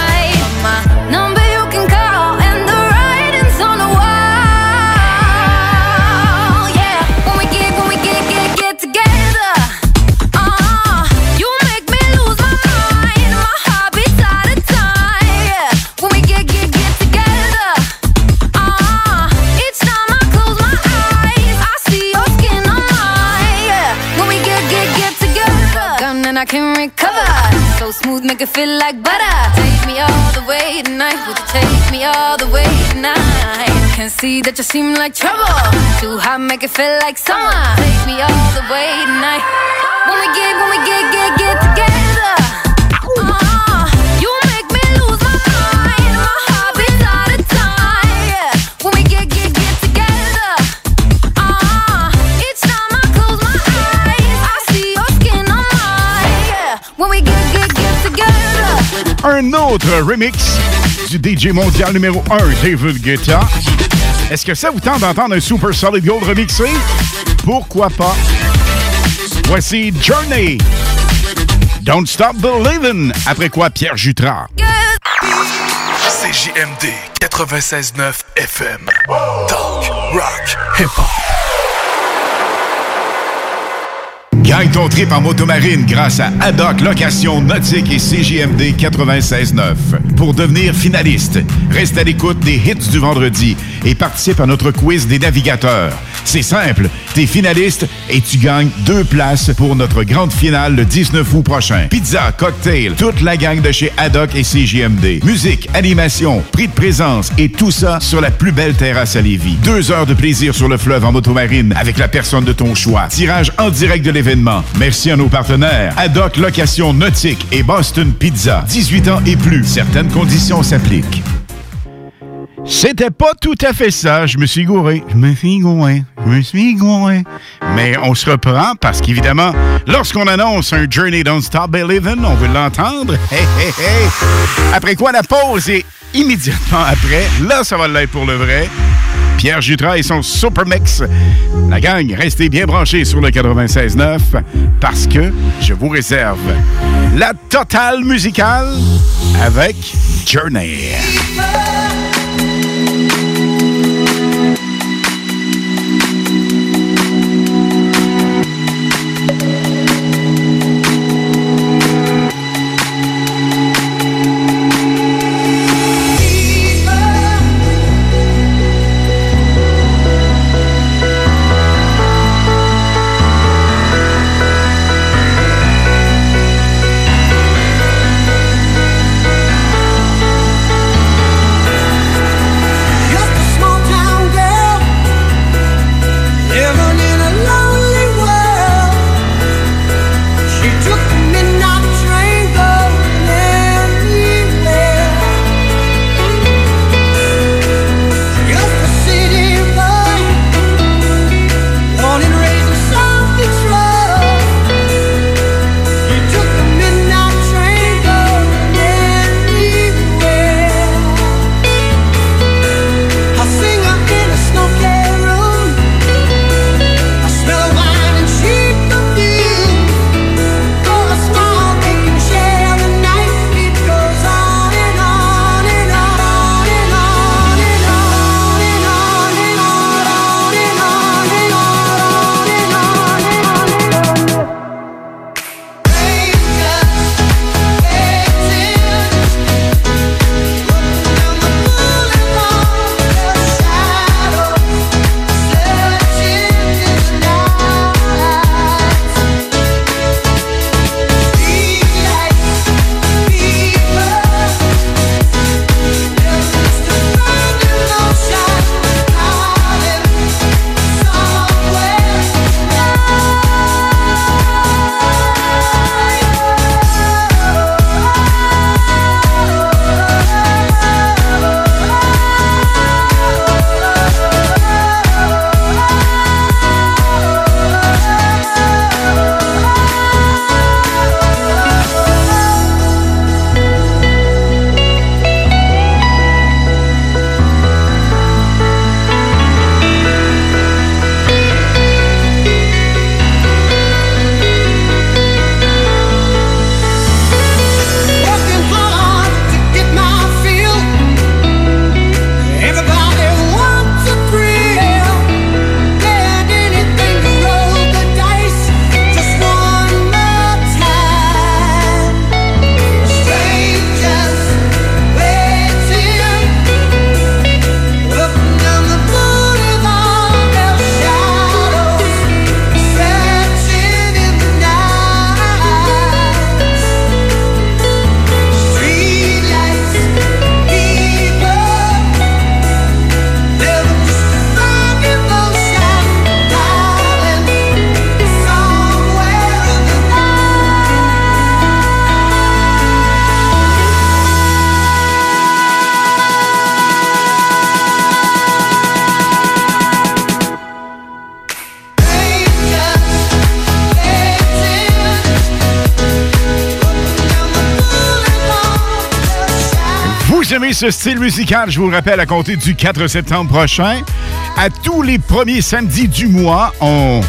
And I can recover. So smooth, make it feel like butter. Take me all the way tonight. Would you take me all the way tonight? Can see that you seem like trouble. Too hot, make it feel like summer. Take me all the way tonight. When we get, when we get, get, get together. Un autre remix du DJ mondial numéro 1, David Guetta. Est-ce que ça vous tente d'entendre un Super Solid Gold remixé? Pourquoi pas? Voici Journey. Don't Stop Believin'. Après quoi, Pierre Jutras. CJMD 96.9 FM. Talk, rock, hip-hop. Gagne ton trip en motomarine grâce à Haddock Location Nautique et CJMD 96.9. Pour devenir finaliste, reste à l'écoute des hits du vendredi et participe à notre quiz des navigateurs. C'est simple, t'es finaliste et tu gagnes deux places pour notre grande finale le 19 août prochain. Pizza, cocktail, toute la gang de chez Haddock et CJMD. Musique, animation, prix de présence et tout ça sur la plus belle terrasse à Lévis. Deux heures de plaisir sur le fleuve en motomarine avec la personne de ton choix. Tirage en direct de l'événement. Merci à nos partenaires. Haddock Location Nautique et Boston Pizza. 18 ans et plus. Certaines conditions s'appliquent. C'était pas tout à fait ça. Je me suis gouré. Je me suis gouré. Je me suis gouré. Mais on se reprend parce qu'évidemment, lorsqu'on annonce un Journey Don't Stop Believin', on veut l'entendre. Hey, hey, hey. Après quoi, la pause et immédiatement après, là, ça va l'être pour le vrai. Pierre Jutras et son Super Mix. La gang, restez bien branchés sur le 96.9 parce que je vous réserve la totale musicale avec Journey. Ce style musical, je vous le rappelle, à compter du 4 septembre prochain, à tous les premiers samedis du mois, on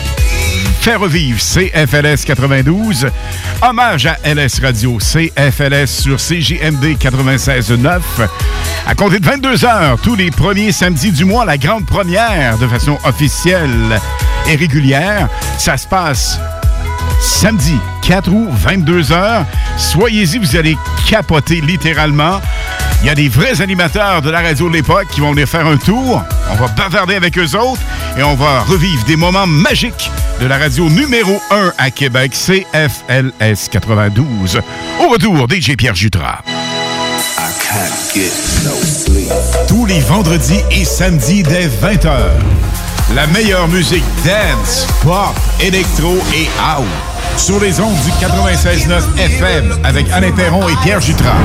fait revivre CFLS 92. Hommage à LS Radio, CFLS sur CJMD 96.9. À compter de 22 heures, tous les premiers samedis du mois, la grande première de façon officielle et régulière. Ça se passe samedi 4 août, 22h. Soyez-y, vous allez capoter littéralement. Il y a des vrais animateurs de la radio de l'époque qui vont venir faire un tour. On va bavarder avec eux autres et on va revivre des moments magiques de la radio numéro 1 à Québec, CFLS 92. Au retour, DJ Pierre Jutras. Tous les vendredis et samedis dès 20h. La meilleure musique dance, pop, électro et house. Sur les ondes du 96.9 FM avec Alain Perron et Pierre Jutras.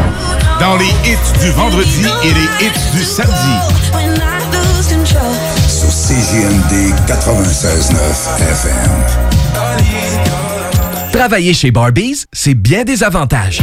Dans les hits du vendredi et les hits du samedi. Sur CJMD 96.9 FM. Travailler chez Barbies, c'est bien des avantages.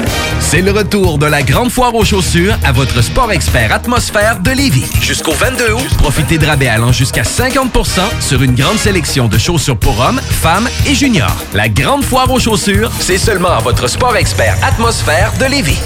C'est le retour de la grande foire aux chaussures à votre sport expert atmosphère de Lévis. Jusqu'au 22 août, profitez de rabais allant jusqu'à 50% sur une grande sélection de chaussures pour hommes, femmes et juniors. La grande foire aux chaussures, c'est seulement à votre sport expert atmosphère de Lévis.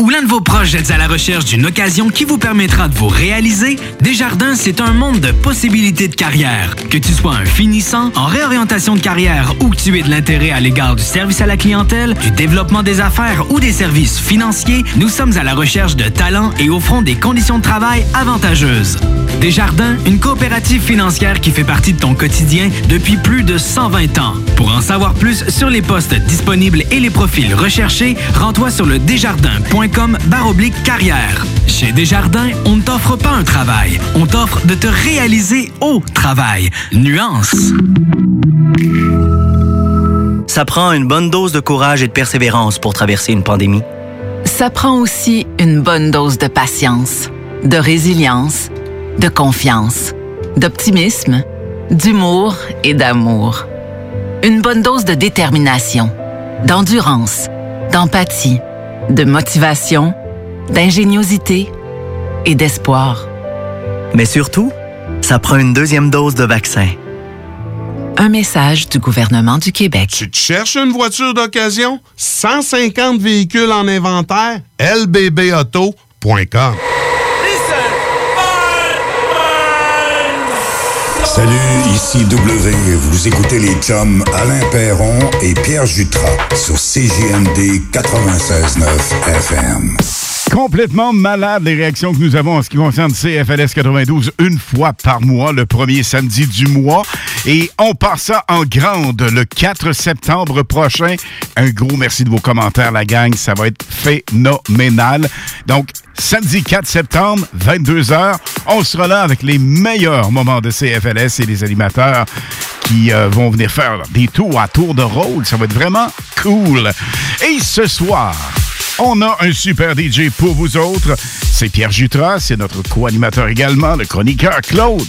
Ou l'un de vos proches êtes à la recherche d'une occasion qui vous permettra de vous réaliser? Desjardins, c'est un monde de possibilités de carrière. Que tu sois un finissant, en réorientation de carrière ou que tu aies de l'intérêt à l'égard du service à la clientèle, du développement des affaires ou des services financiers, nous sommes à la recherche de talents et offrons des conditions de travail avantageuses. Desjardins, une coopérative financière qui fait partie de ton quotidien depuis plus de 120 ans. Pour en savoir plus sur les postes disponibles et les profils recherchés, rends-toi sur le desjardins.com baroblique carrière. Chez Desjardins, on ne t'offre pas un travail, on t'offre de te réaliser au travail. Nuance. Ça prend une bonne dose de courage et de persévérance pour traverser une pandémie. Ça prend aussi une bonne dose de patience, de résilience, de confiance, d'optimisme, d'humour et d'amour. Une bonne dose de détermination, d'endurance, d'empathie, de motivation, d'ingéniosité et d'espoir. Mais surtout, ça prend une deuxième dose de vaccin. Un message du gouvernement du Québec. Tu te cherches une voiture d'occasion? 150 véhicules en inventaire? lbbauto.com Salut, ici W. Vous écoutez les chums Alain Perron et Pierre Jutras sur CJMD 96.9 FM. Complètement malade les réactions que nous avons en ce qui concerne CFLS 92 une fois par mois, le premier samedi du mois. Et on part ça en grande le 4 septembre prochain. Un gros merci de vos commentaires, la gang. Ça va être phénoménal. Donc, samedi 4 septembre, 22h, on sera là avec les meilleurs moments de CFLS et les animateurs qui euh, vont venir faire des tours à tour de rôle. Ça va être vraiment cool. Et ce soir, on a un super DJ pour vous autres. C'est Pierre Jutras, c'est notre co-animateur également, le chroniqueur Claude.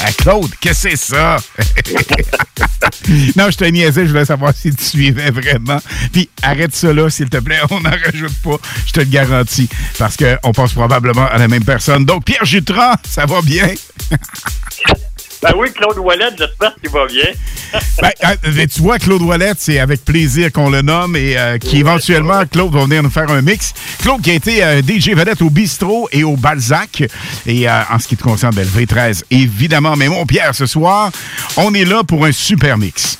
Ah, Claude, qu'est-ce que c'est ça? non, je te niaisais, je voulais savoir si tu suivais vraiment. Puis arrête là, s'il te plaît, on n'en rajoute pas, je te le garantis. Parce qu'on pense probablement à la même personne. Donc, Pierre Jutras, ça va bien? Ben oui, Claude Wallet, j'espère qu'il va bien. Ben, euh, tu vois, Claude Wallet, c'est avec plaisir qu'on le nomme et euh, qui éventuellement, Claude va venir nous faire un mix. Claude qui a été euh, DJ vedette au Bistrot et au Balzac. Et euh, en ce qui te concerne, ben, le V13, évidemment. Mais mon Pierre, ce soir, on est là pour un super mix.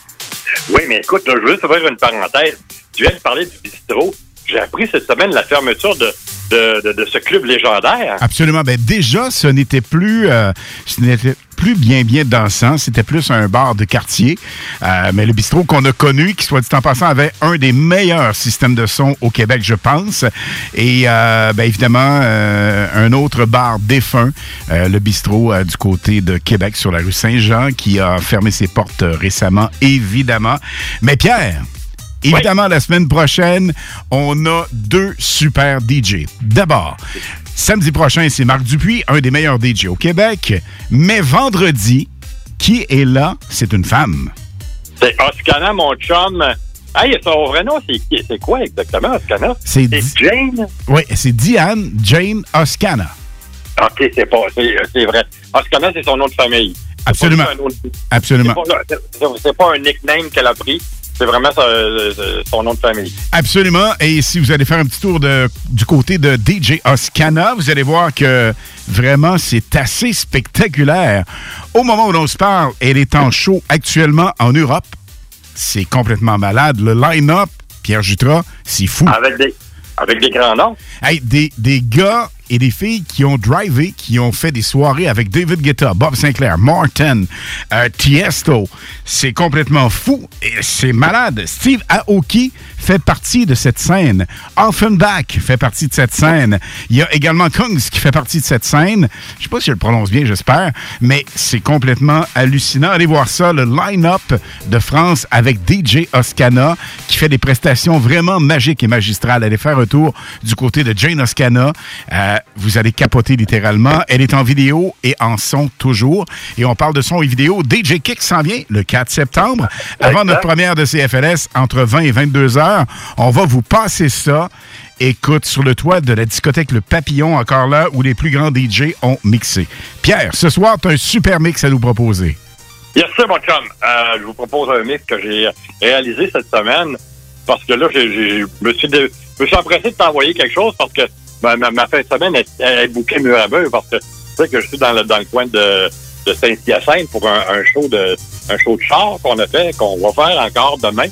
Oui, mais écoute, là, je veux juste faire une parenthèse. Tu viens de parler du bistrot. J'ai appris cette semaine la fermeture de, de, de- de ce club légendaire. Absolument. Ben, déjà, ce n'était plus, euh, ce n'était plus bien bien dansant. C'était plus un bar de quartier. Euh, mais le bistrot qu'on a connu, qui soit dit en passant, avait un des meilleurs systèmes de son au Québec, je pense. Et euh, ben, évidemment, euh, un autre bar défunt, euh, le bistrot euh, du côté de Québec sur la rue Saint-Jean, qui a fermé ses portes récemment, évidemment. Mais Pierre, Évidemment, la semaine prochaine, on a deux super DJ. D'abord, samedi prochain, c'est Marc Dupuis, un des meilleurs DJ au Québec. Mais vendredi, qui est là? C'est une femme. C'est Oscana, mon chum. Hey, son vrai nom, c'est quoi exactement, Oscana? C'est Jane? Oui, c'est Diane Jane Oscana. OK, c'est pas, c'est, c'est vrai. Oscana, c'est son nom de famille. Absolument. Absolument. C'est pas, pas un nickname qu'elle a pris. C'est vraiment sa- euh, son nom de famille. Absolument. Et si vous allez faire un petit tour de- du côté de DJ Oscana, vous allez voir que vraiment, c'est assez spectaculaire. Au moment où l'on se parle, elle est en show actuellement en Europe. C'est complètement malade. Le line-up, Pierre Jutras, c'est fou. Avec des, avec des grands noms. Hey, des, des gars et des filles qui ont drivé, qui ont fait des soirées avec David Guetta, Bob Sinclair, Martin, euh, Tiesto. C'est complètement fou et c'est malade. Steve Aoki fait partie de cette scène. Offenbach fait partie de cette scène. Il y a également Kungs qui fait partie de cette scène. Je sais pas si je le prononce bien, j'espère, mais c'est complètement hallucinant. Allez voir ça, le line-up de France avec DJ Oscana qui fait des prestations vraiment magiques et magistrales. Allez faire un tour du côté de Jane Oscana. Euh, vous allez capoter littéralement. Elle est en vidéo et en son toujours. Et on parle de son et vidéo. DJ Kick s'en vient le 4 septembre. Avant notre première de CFLS, entre 20 et 22 heures, on va vous passer ça. Écoute, sur le toit de la discothèque Le Papillon, encore là, où les plus grands DJ ont mixé. Pierre, ce soir, tu as un super mix à nous proposer. Yes, sir, mon chum. Euh, je vous propose un mix que j'ai réalisé cette semaine parce que là, je me suis, de- je me suis empressé de t'envoyer quelque chose parce que ma, ma, ma fin de semaine est, est bouquée mur à parce que tu sais que je suis dans le, dans le coin de, de Saint-Hyacinthe pour un, un show de un show de char qu'on a fait, qu'on va faire encore demain.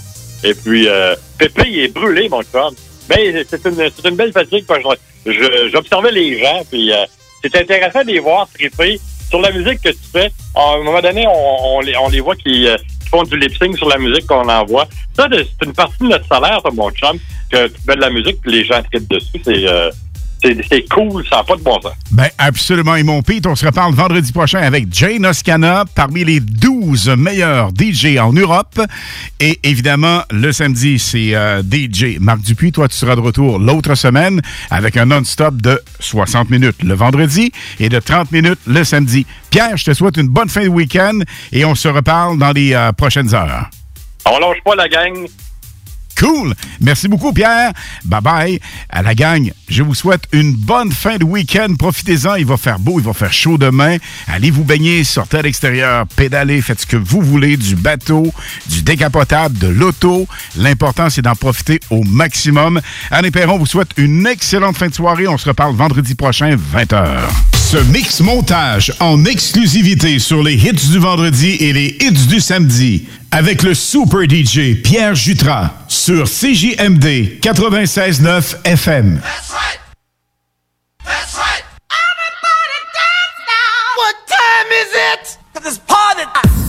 Et puis, euh, Pépé, il est brûlé, mon chum. Mais c'est une, c'est une belle fatigue parce que je- j'observais les gens, puis euh, c'est intéressant de les voir triper sur la musique que tu fais. À un moment donné, on, on les, on les voit qui, euh, font du lip-sync sur la musique qu'on envoie. Ça, c'est une partie de notre salaire, ça, mon chum, que tu fais de la musique puis les gens trippent dessus. C'est euh, c'est- cool, ça n'a pas de bon sens. Ben absolument. Et mon Pete, on se reparle vendredi prochain avec Jane Oscana, parmi les 12 meilleurs DJ en Europe. Et évidemment, le samedi, c'est euh, DJ Marc Dupuis. Toi, tu seras de retour l'autre semaine avec un non-stop de 60 minutes le vendredi et de 30 minutes le samedi. Pierre, je te souhaite une bonne fin de week-end et on se reparle dans les euh, prochaines heures. On lâche pas la gang. Cool. Merci beaucoup, Pierre. Bye bye. À la gang, je vous souhaite une bonne fin de week-end. Profitez-en. Il va faire beau, il va faire chaud demain. Allez vous baigner, sortez à l'extérieur, pédalez, faites ce que vous voulez du bateau, du décapotable, de l'auto. L'important, c'est d'en profiter au maximum. Anne Perron vous souhaite une excellente fin de soirée. On se reparle vendredi prochain, 20h. Ce mix montage en exclusivité sur les hits du vendredi et les hits du samedi avec le super DJ Pierre Jutras sur CJMD 96.9 FM. What time is it? It's party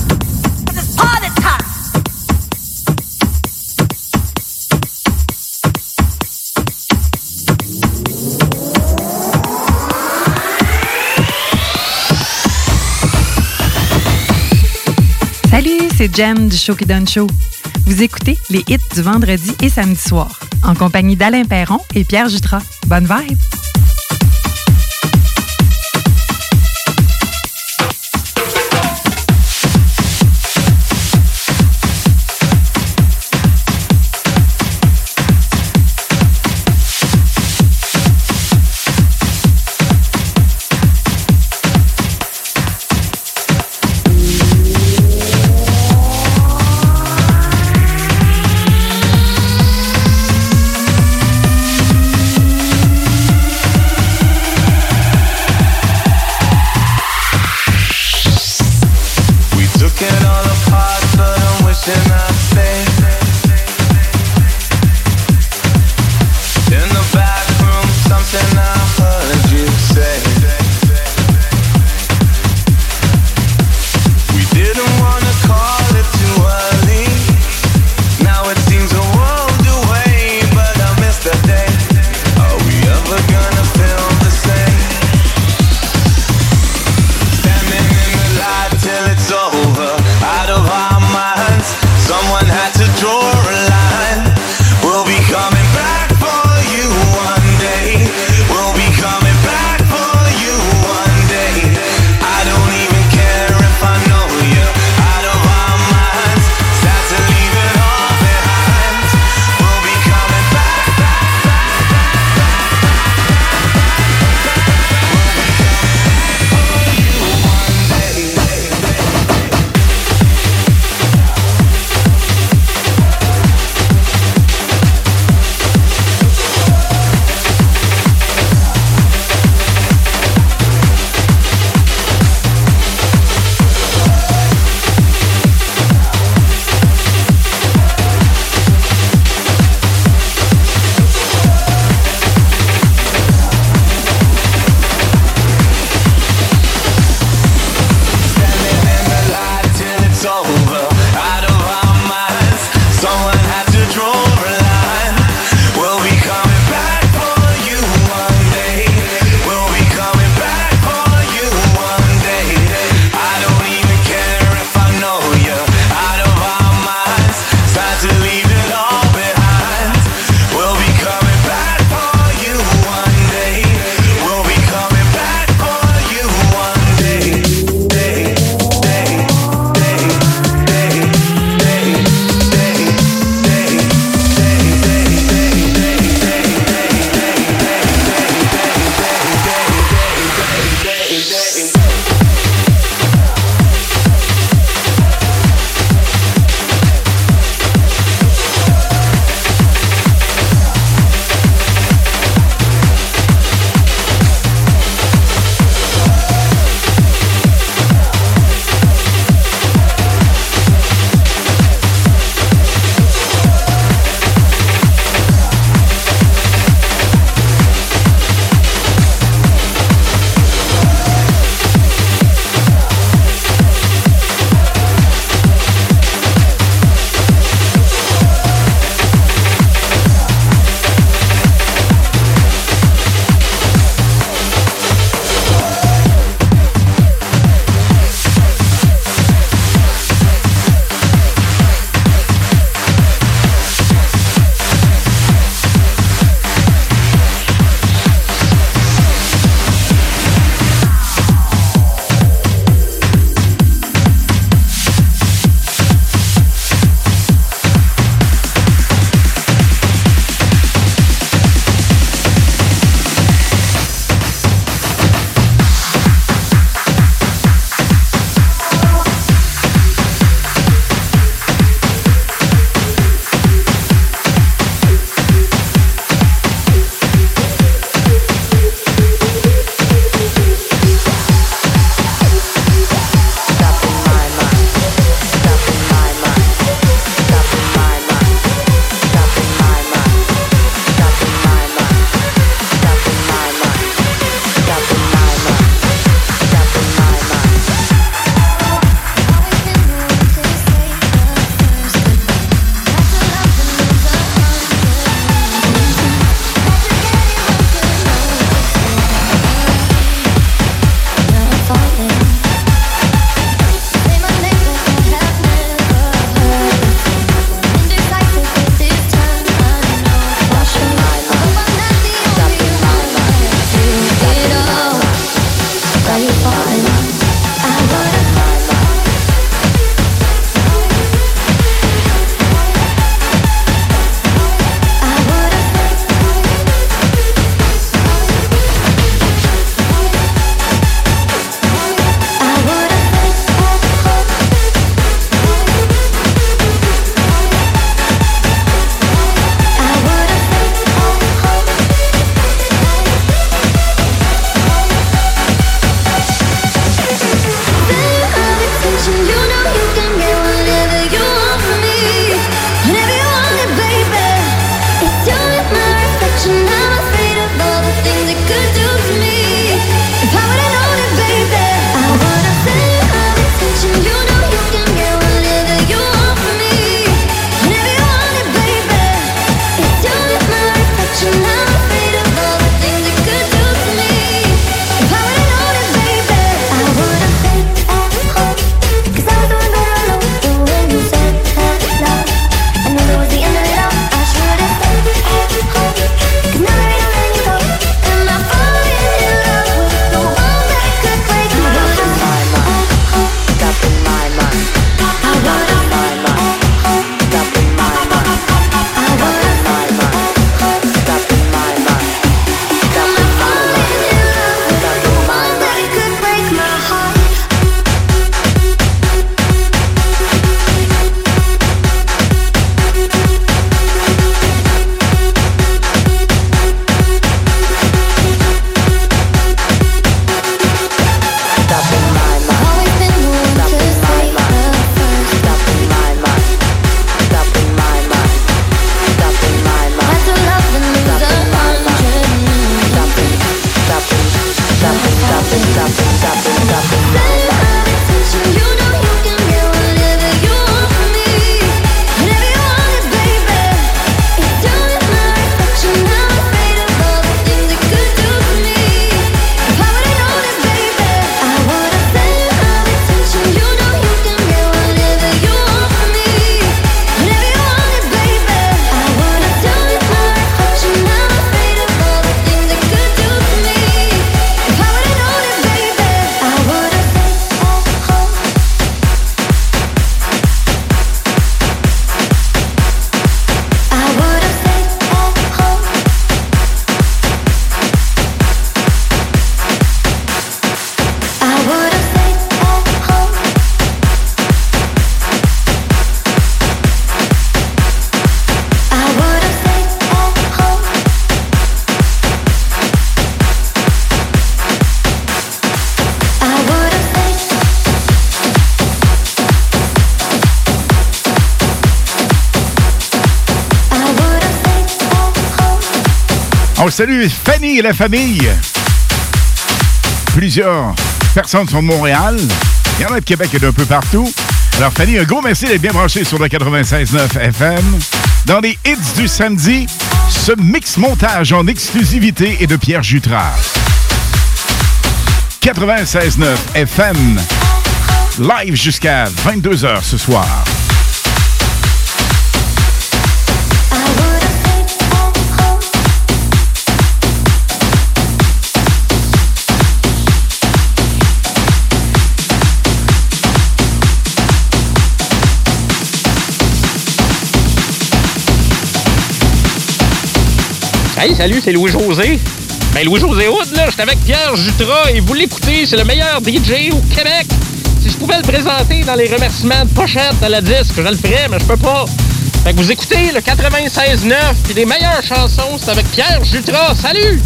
Salut, c'est Jem du Show qui donne show. Vous écoutez les hits du vendredi et samedi soir, en compagnie d'Alain Perron et Pierre Jutras. Bonne vibe! Salue Fanny et la famille. Plusieurs personnes sont de Montréal. Il y en a de Québec et d'un peu partout. Alors, Fanny, un gros merci d'être bien branché sur le 96.9 FM. Dans les hits du samedi, ce mix montage en exclusivité est de Pierre Jutras. 96.9 FM. Live jusqu'à 22h ce soir. Salut, c'est Louis-José. Ben, Louis-José Hood, là, j'étais avec Pierre Jutras et vous l'écoutez, c'est le meilleur DJ au Québec. Si je pouvais le présenter dans les remerciements de pochette à la disque, je le ferais, mais je peux pas. Fait que vous écoutez le 96.9, puis les meilleures chansons, c'est avec Pierre Jutras. Salut!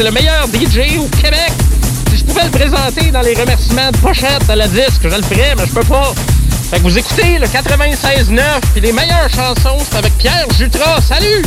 c'est le meilleur DJ au Québec. Si je pouvais le présenter dans les remerciements de pochette à la disque, je le ferais, mais je peux pas. Fait que vous écoutez le 96.9 puis les meilleures chansons, c'est avec Pierre Jutras. Salut!